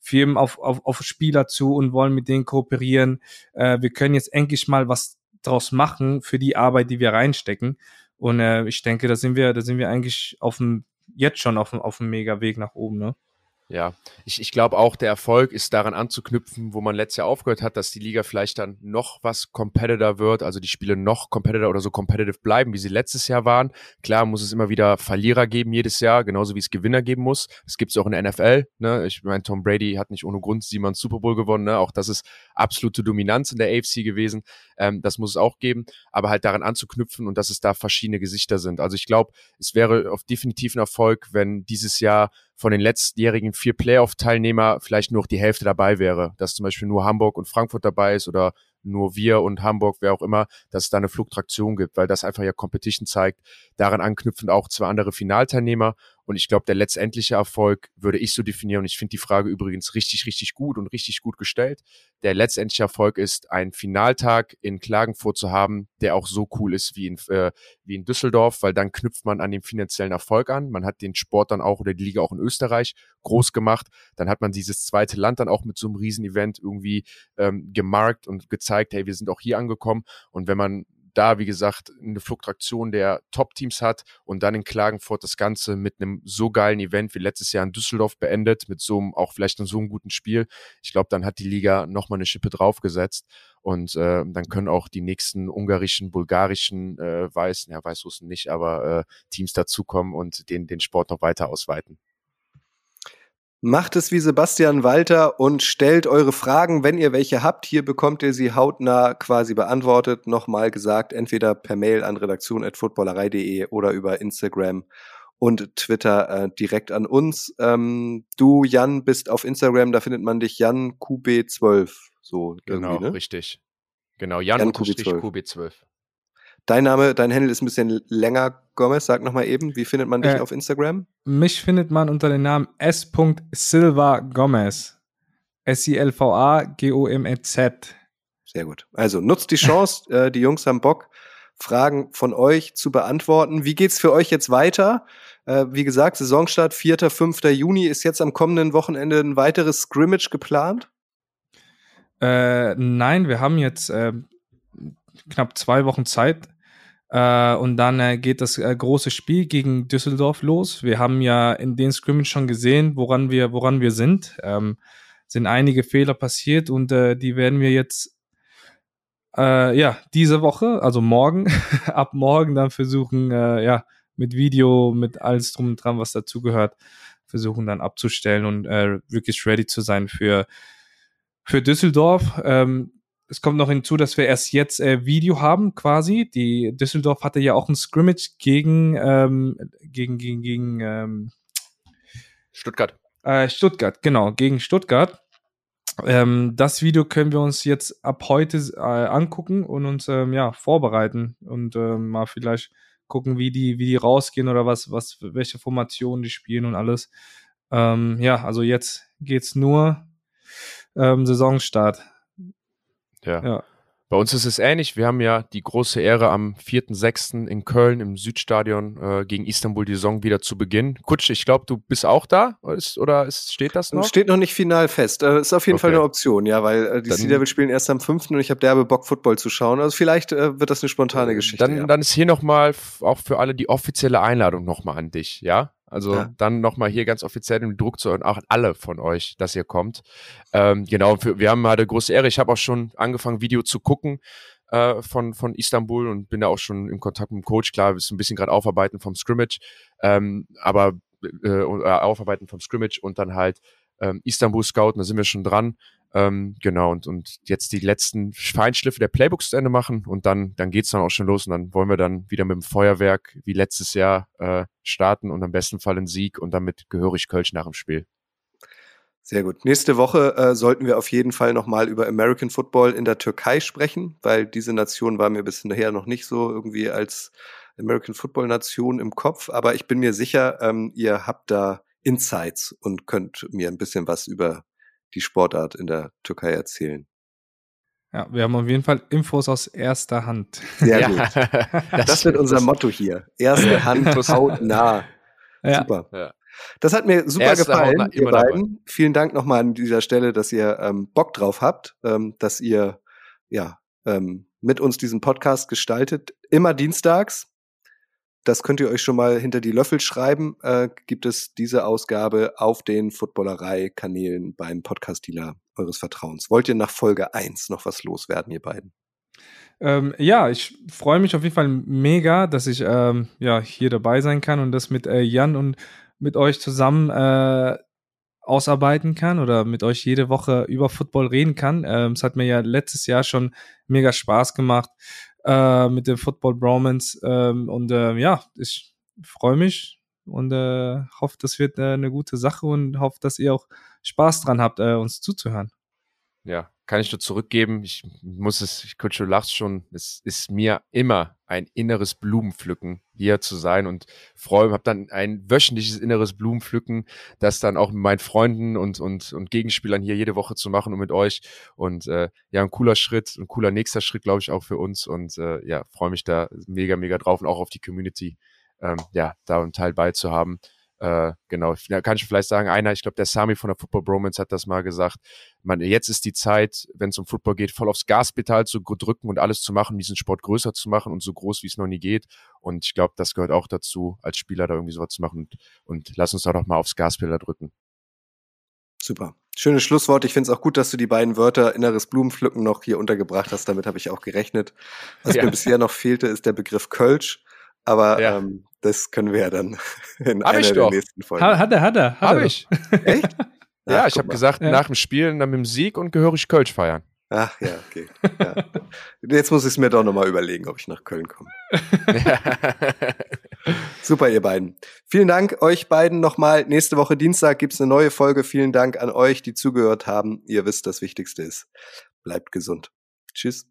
Firmen auf, auf, auf Spieler zu und wollen mit denen kooperieren. Äh, wir können jetzt endlich mal was draus machen für die Arbeit, die wir reinstecken. Und äh, ich denke, da sind wir, da sind wir eigentlich auf dem jetzt schon auf, auf dem Mega-Weg nach oben, ne? Ja, ich, ich glaube auch, der Erfolg ist daran anzuknüpfen, wo man letztes Jahr aufgehört hat, dass die Liga vielleicht dann noch was competitor wird, also die Spiele noch competitor oder so competitive bleiben, wie sie letztes Jahr waren. Klar muss es immer wieder Verlierer geben jedes Jahr, genauso wie es Gewinner geben muss. Das gibt es auch in der NFL. Ne? Ich meine, Tom Brady hat nicht ohne Grund siebenmal Super Bowl gewonnen. Ne? Auch das ist absolute Dominanz in der AFC gewesen. Ähm, das muss es auch geben, aber halt daran anzuknüpfen und dass es da verschiedene Gesichter sind. Also ich glaube, es wäre auf definitiv ein Erfolg, wenn dieses Jahr von den letztjährigen vier Playoff-Teilnehmer vielleicht nur die Hälfte dabei wäre, dass zum Beispiel nur Hamburg und Frankfurt dabei ist oder nur wir und Hamburg, wer auch immer, dass es da eine Fluktuation gibt, weil das einfach ja Competition zeigt. Daran anknüpfend auch zwei andere Finalteilnehmer. Und ich glaube, der letztendliche Erfolg würde ich so definieren. Und ich finde die Frage übrigens richtig, richtig gut und richtig gut gestellt. Der letztendliche Erfolg ist, einen Finaltag in Klagenfurt zu haben, der auch so cool ist wie in, äh, wie in Düsseldorf, weil dann knüpft man an den finanziellen Erfolg an. Man hat den Sport dann auch oder die Liga auch in Österreich groß gemacht. Dann hat man dieses zweite Land dann auch mit so einem Riesenevent irgendwie ähm, gemarkt und gezeigt, hey, wir sind auch hier angekommen. Und wenn man da, wie gesagt, eine Fluktuation der Top-Teams hat und dann in Klagenfurt das Ganze mit einem so geilen Event wie letztes Jahr in Düsseldorf beendet, mit so einem, auch vielleicht in so einem guten Spiel. Ich glaube, dann hat die Liga nochmal eine Schippe draufgesetzt und äh, dann können auch die nächsten ungarischen, bulgarischen, äh, Weiß, ja, Weißrussen nicht, aber äh, Teams dazukommen und den, den Sport noch weiter ausweiten. Macht es wie Sebastian Walter und stellt eure Fragen, wenn ihr welche habt. Hier bekommt ihr sie hautnah quasi beantwortet. Nochmal gesagt, entweder per Mail an redaktion.footballerei.de oder über Instagram und Twitter äh, direkt an uns. Ähm, du, Jan, bist auf Instagram, da findet man dich Jan QB12. So, genau, ne? richtig. Genau, Jan, Jan QB12. QB12. Dein Name, dein Handle ist ein bisschen länger, Gomez. Sag nochmal eben, wie findet man dich äh, auf Instagram? Mich findet man unter dem Namen s.silva Gomez. S-I-L-V-A-G-O-M-E-Z. Sehr gut. Also nutzt die Chance, äh, die Jungs haben Bock, Fragen von euch zu beantworten. Wie geht's für euch jetzt weiter? Äh, wie gesagt, Saisonstart 4., 5. Juni. Ist jetzt am kommenden Wochenende ein weiteres Scrimmage geplant? Äh, nein, wir haben jetzt äh, knapp zwei Wochen Zeit. Äh, und dann äh, geht das äh, große Spiel gegen Düsseldorf los. Wir haben ja in den Scrimmage schon gesehen, woran wir, woran wir sind. Ähm, sind einige Fehler passiert und äh, die werden wir jetzt äh, ja diese Woche, also morgen, ab morgen dann versuchen, äh, ja mit Video, mit alles drum und dran, was dazugehört, versuchen dann abzustellen und wirklich ready zu sein für für Düsseldorf. Ähm, es kommt noch hinzu, dass wir erst jetzt äh, Video haben, quasi. Die Düsseldorf hatte ja auch ein Scrimmage gegen ähm, gegen gegen gegen ähm, Stuttgart. Äh, Stuttgart, genau, gegen Stuttgart. Ähm, das Video können wir uns jetzt ab heute äh, angucken und uns ähm, ja vorbereiten und ähm, mal vielleicht gucken, wie die wie die rausgehen oder was was welche Formationen die spielen und alles. ähm, ja, also jetzt geht's nur ähm, Saisonstart. Ja. ja. Bei uns ist es ähnlich. Wir haben ja die große Ehre, am 4.6. in Köln im Südstadion äh, gegen Istanbul die Saison wieder zu beginnen. Kutsch, ich glaube, du bist auch da oder, ist, oder ist, steht das noch? Steht noch nicht final fest. Äh, ist auf jeden okay. Fall eine Option, ja, weil äh, die Sea Devils spielen erst am 5. und ich habe derbe Bock, Football zu schauen. Also vielleicht äh, wird das eine spontane Geschichte. Dann, ja. dann ist hier nochmal auch für alle die offizielle Einladung nochmal an dich, ja? Also ja. dann nochmal hier ganz offiziell den Druck zu auch alle von euch, dass ihr kommt. Ähm, genau, für, wir haben eine große Ehre. Ich habe auch schon angefangen, Video zu gucken äh, von, von Istanbul und bin da auch schon im Kontakt mit dem Coach. Klar, wir sind ein bisschen gerade aufarbeiten vom Scrimmage, ähm, aber äh, äh, aufarbeiten vom Scrimmage und dann halt ähm, Istanbul Scouten, da sind wir schon dran. Ähm, genau, und, und jetzt die letzten Feinschliffe der Playbooks zu Ende machen und dann, dann geht's dann auch schon los und dann wollen wir dann wieder mit dem Feuerwerk wie letztes Jahr äh, starten und am besten Fall einen Sieg und damit gehörig Kölsch nach dem Spiel. Sehr gut. Nächste Woche äh, sollten wir auf jeden Fall nochmal über American Football in der Türkei sprechen, weil diese Nation war mir bisher noch nicht so irgendwie als American Football Nation im Kopf. Aber ich bin mir sicher, ähm, ihr habt da Insights und könnt mir ein bisschen was über die Sportart in der Türkei erzählen. Ja, wir haben auf jeden Fall Infos aus erster Hand. Sehr ja. gut. Das, das wird unser Motto hier. Erste Hand, hautnah. Ja. Super. Ja. Das hat mir super Erste gefallen, ihr beiden. Dabei. Vielen Dank nochmal an dieser Stelle, dass ihr ähm, Bock drauf habt, ähm, dass ihr ja ähm, mit uns diesen Podcast gestaltet. Immer dienstags. Das könnt ihr euch schon mal hinter die Löffel schreiben. Äh, gibt es diese Ausgabe auf den Footballerei-Kanälen beim Podcast-Dealer eures Vertrauens. Wollt ihr nach Folge 1 noch was loswerden, ihr beiden? Ähm, ja, ich freue mich auf jeden Fall mega, dass ich ähm, ja hier dabei sein kann und das mit äh, Jan und mit euch zusammen äh, ausarbeiten kann oder mit euch jede Woche über Football reden kann. Ähm, es hat mir ja letztes Jahr schon mega Spaß gemacht äh, mit dem Football Bromance. Ähm, und äh, ja, ich freue mich und äh, hoffe, das wird äh, eine gute Sache und hoffe, dass ihr auch Spaß dran habt, äh, uns zuzuhören. Ja, kann ich nur zurückgeben. Ich muss es, ich könnte schon lachst schon, es ist mir immer ein inneres Blumenpflücken, hier zu sein und freue, habe dann ein wöchentliches inneres Blumenpflücken, das dann auch mit meinen Freunden und, und, und Gegenspielern hier jede Woche zu machen und mit euch. Und äh, ja, ein cooler Schritt, ein cooler nächster Schritt, glaube ich, auch für uns. Und äh, ja, freue mich da mega, mega drauf und auch auf die Community, ähm, ja, da einen Teil beizuhaben. Äh, genau, da kann ich vielleicht sagen, einer, ich glaube, der Sami von der Football Bromance hat das mal gesagt. Man, jetzt ist die Zeit, wenn es um Football geht, voll aufs Gaspedal zu drücken und alles zu machen, diesen Sport größer zu machen und so groß, wie es noch nie geht. Und ich glaube, das gehört auch dazu, als Spieler da irgendwie sowas zu machen. Und, und lass uns da doch mal aufs Gaspedal drücken. Super. Schönes Schlusswort. Ich finde es auch gut, dass du die beiden Wörter inneres Blumenpflücken noch hier untergebracht hast. Damit habe ich auch gerechnet. Was ja. mir bisher noch fehlte, ist der Begriff Kölsch. Aber ja. ähm, das können wir ja dann in hab einer der doch. nächsten Folgen. Hat er, hat er. Hat hab ich. Echt? ja, Ach, ich habe gesagt, ja. nach dem Spielen, dann mit dem Sieg und gehörig Kölsch feiern. Ach ja, okay. Ja. Jetzt muss ich es mir doch nochmal überlegen, ob ich nach Köln komme. Super, ihr beiden. Vielen Dank euch beiden nochmal. Nächste Woche Dienstag gibt's eine neue Folge. Vielen Dank an euch, die zugehört haben. Ihr wisst, das Wichtigste ist, bleibt gesund. Tschüss.